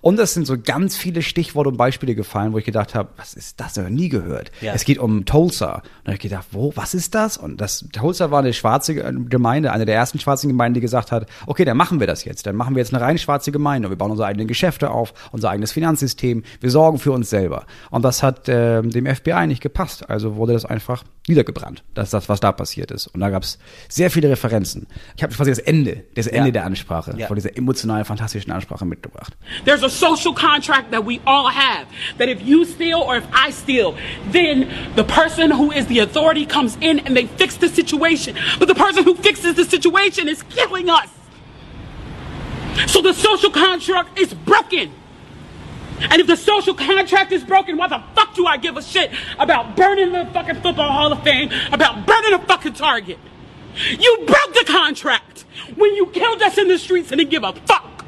Und es sind so ganz viele Stichworte und Beispiele gefallen, wo ich gedacht habe, was ist das? Ich nie gehört. Ja. Es geht um Tulsa. Und da habe ich gedacht, wo, was ist das? Und das Tulsa war eine schwarze Gemeinde, eine der ersten schwarzen Gemeinden, die gesagt hat, okay, dann machen wir das jetzt. Dann machen wir jetzt eine rein schwarze Gemeinde. Wir bauen unsere eigenen Geschäfte auf, unser eigenes Finanzsystem. Wir sorgen für uns selber. Und das hat ähm, dem FBI nicht gepasst. Also wurde das einfach niedergebrannt. Das ist das, was da passiert ist. Und da gab es sehr viele Referenzen. Ich habe quasi das Ende, das Ende der Ansprache, Ja. von dieser emotionalen, fantastischen Ansprache mitgebracht. There's a social contract that we all have that if you steal or if I steal, then the person who is the authority comes in and they fix the situation. But the person who fixes the situation is killing us. So the social contract is broken. And if the social contract is broken, why the do I give a shit about burning the fucking Football Hall of Fame, about burning a fucking Target? You broke the contract when you killed us in the streets and didn't give a fuck.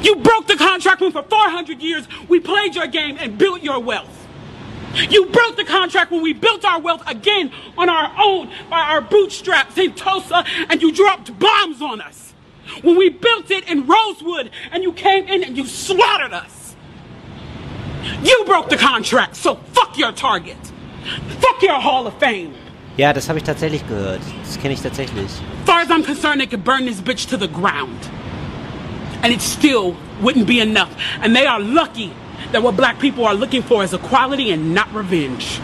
You broke the contract when for 400 years we played your game and built your wealth. You broke the contract when we built our wealth again on our own by our bootstraps in Tulsa and you dropped bombs on us. When we built it in Rosewood and you came in and you slaughtered us. You broke the contract, so fuck your target. Fuck your Hall of Fame. Ja, das habe ich tatsächlich gehört. Das kenne ich tatsächlich. As far as I'm concerned, they could burn this bitch to the ground. And it still wouldn't be enough. And they are lucky that what black people are looking for is equality and not revenge.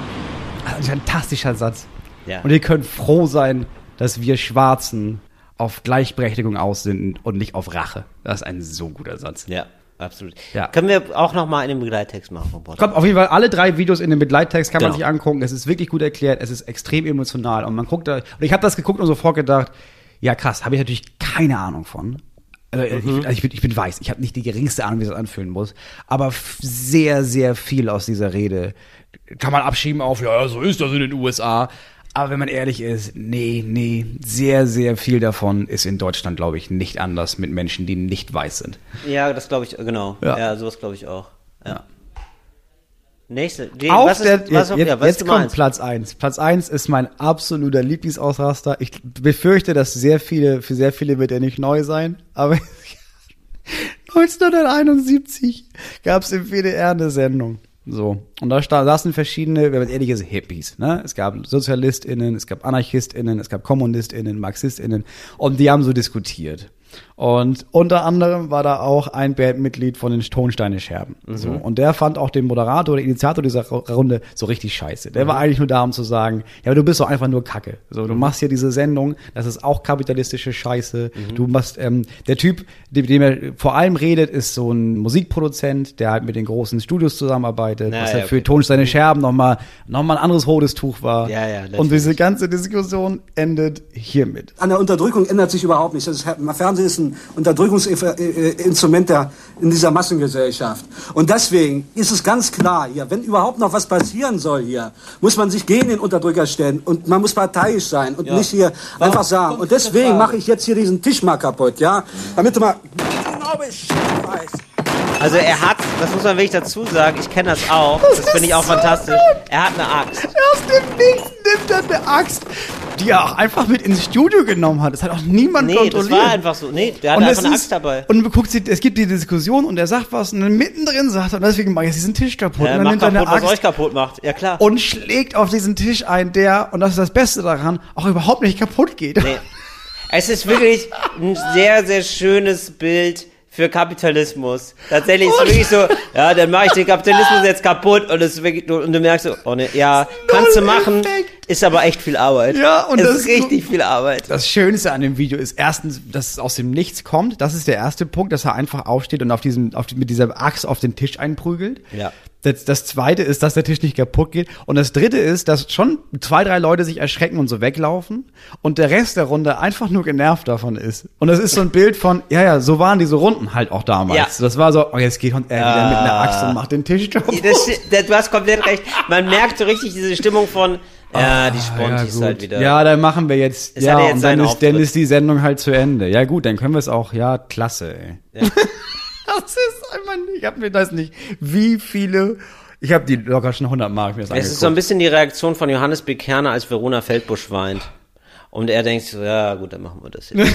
Also ein fantastischer Satz. Ja. Und ihr könnt froh sein, dass wir Schwarzen auf Gleichberechtigung aus sind und nicht auf Rache. Das ist ein so guter Satz. Ja, absolut. Ja. Können wir auch noch mal in den Begleittext machen vom Podcast? Kommt auf jeden Fall alle drei Videos in dem Begleittext kann man Genau. sich angucken. Es ist wirklich gut erklärt. Es ist extrem emotional und man guckt da. Und ich habe das geguckt und sofort gedacht, ja krass, habe ich natürlich keine Ahnung von. Also, ich, also ich, bin, ich bin weiß, ich habe nicht die geringste Ahnung, wie das anfühlen muss. Aber sehr, sehr viel aus dieser Rede kann man abschieben auf, ja, so ist das in den USA. Aber wenn man ehrlich ist, nee, nee, sehr, sehr viel davon ist in Deutschland, glaube ich, nicht anders mit Menschen, die nicht weiß sind. Ja, das glaube ich, genau. Ja, Ja. sowas glaube ich auch. Ja. Nächste. Die, Auf was der, ist, was, jetzt, ja, was jetzt kommt? Platz eins. Platz eins ist mein absoluter Lieblingsausraster. Ich befürchte, dass sehr viele, für sehr viele wird er nicht neu sein, aber 1971 gab es im WDR eine Sendung. So. Und da saßen verschiedene, wenn man ehrlich ist, Hippies. Ne? Es gab SozialistInnen, es gab AnarchistInnen, es gab KommunistInnen, MarxistInnen und die haben so diskutiert. Und unter anderem war da auch ein Bandmitglied von den Tonsteine Scherben. So. Und der fand auch den Moderator, den Initiator dieser Ru- Runde so richtig scheiße. Der war eigentlich nur da, um zu sagen, ja, aber du bist doch einfach nur Kacke. So, du machst hier diese Sendung, das ist auch kapitalistische Scheiße. Du machst, ähm, der Typ, mit dem er vor allem redet, ist so ein Musikproduzent, der halt mit den großen Studios zusammenarbeitet, Na, was ja, halt für okay. Tonsteine Scherben nochmal noch mal ein anderes rotes Tuch war. Ja, ja, Und diese ganze Diskussion endet hiermit. An der Unterdrückung ändert sich überhaupt nichts. Das ist, Fernsehen ist ein Unterdrückungsinstrument der, in dieser Massengesellschaft. Und deswegen ist es ganz klar hier, wenn überhaupt noch was passieren soll hier, muss man sich gegen den Unterdrücker stellen und man muss parteiisch sein und nicht hier einfach sagen. Und deswegen mache ich jetzt hier diesen Tisch mal kaputt, ja? Damit du mal genau Bescheid weißt. Also er hat, das muss man wirklich dazu sagen, ich kenne das auch, das, finde ich auch fantastisch. Er hat eine Axt. Aus dem Nichts nimmt er eine Axt, die er auch einfach mit ins Studio genommen hat. Das hat auch niemand Nee, das kontrolliert. war einfach so. Nee, der hat und einfach eine Axt dabei. Und du guckst, es gibt die Diskussion und er sagt was und dann mittendrin sagt er, und deswegen mache ich jetzt diesen Tisch kaputt. Er und dann nimmt er eine kaputt, was Axt euch kaputt macht. Ja klar. und schlägt auf diesen Tisch ein, der, und das ist das Beste daran, auch überhaupt nicht kaputt geht. Nee. Es ist wirklich ein sehr, sehr schönes Bild für Kapitalismus. Tatsächlich ist es wirklich so, ja, dann mache ich den Kapitalismus jetzt kaputt und, es wirklich, und du merkst so, oh ne, ja, kannst du machen. Ist aber echt viel Arbeit. Ja, und es das ist ist richtig viel Arbeit. Das Schönste an dem Video ist erstens, dass es aus dem Nichts kommt. Das ist der erste Punkt, dass er einfach aufsteht und auf diesem, auf, mit dieser Axt auf den Tisch einprügelt. Ja. Das, das zweite ist, dass der Tisch nicht kaputt geht. Und das dritte ist, dass schon zwei, drei Leute sich erschrecken und so weglaufen und der Rest der Runde einfach nur genervt davon ist. Und das ist so ein Bild von, ja, ja, so waren diese Runden halt auch damals. Ja. Das war so, oh, jetzt geht er wieder mit einer Axt und macht den Tisch kaputt. Das, das, du hast komplett recht. Man merkt so richtig diese Stimmung von, Ja, die Spontis gut. halt wieder. Ja, dann machen wir jetzt. Es ja, ja jetzt und dann ist, dann ist die Sendung halt zu Ende. Ja, gut, dann können wir es auch. Ja, klasse, ey. das ist einfach nicht. Ich hab mir das nicht. Wie viele. Ich habe die locker schon 100 Mark mir das Es angeguckt. ist so ein bisschen die Reaktion von Johannes B. Kerner, als Verona Feldbusch weint. Und er denkt so, ja gut, dann machen wir das jetzt.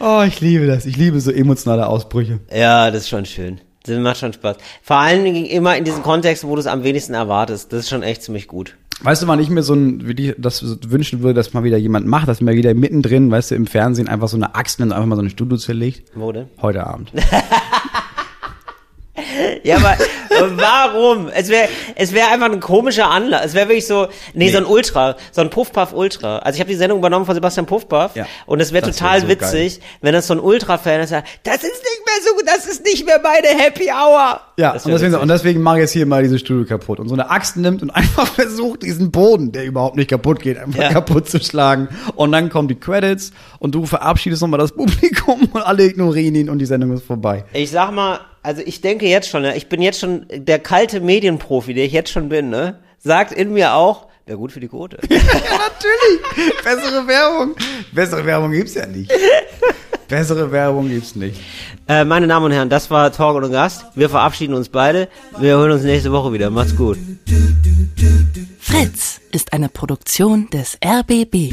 oh, ich liebe das. Ich liebe so emotionale Ausbrüche. ja, das ist schon schön. Das macht schon Spaß. Vor allen Dingen immer in diesen Kontexten, wo du es am wenigsten erwartest. Das ist schon echt ziemlich gut. Weißt du, wann ich mir so ein, wie die, das wünschen würde, dass mal wieder jemand macht, dass mir wieder mittendrin, weißt du, im Fernsehen einfach so eine Axt und einfach mal so eine Studio zerlegt? Wo denn? Heute Abend. Ja, aber warum? Es wäre es wäre einfach ein komischer Anlass. Es wäre wirklich so, nee, so ein Ultra, so ein Puffpuff Ultra. Also ich habe die Sendung übernommen von Sebastian Puffpuff Ja, und es wäre total wär so witzig, wenn das so ein Ultra-Fan ist, sagt, das ist nicht mehr so, das ist nicht mehr meine Happy Hour. Ja, und deswegen, und deswegen mache ich jetzt hier mal dieses Studio kaputt und so eine Axt nimmt und einfach versucht, diesen Boden, der überhaupt nicht kaputt geht, einfach Ja. kaputt zu schlagen. Und dann kommen die Credits und du verabschiedest nochmal das Publikum und alle ignorieren ihn und die Sendung ist vorbei. Ich sag mal, also ich denke jetzt schon, ne, ich bin jetzt schon der kalte Medienprofi, der ich jetzt schon bin, ne, sagt in mir auch, wäre gut für die Quote. Natürlich! Bessere Werbung! Bessere Werbung gibt's ja nicht. Bessere Werbung gibt's nicht. äh, meine Damen und Herren, das war Talk und Gast. Wir verabschieden uns beide. Wir hören uns nächste Woche wieder. Macht's gut. Fritz ist eine Produktion des RBB.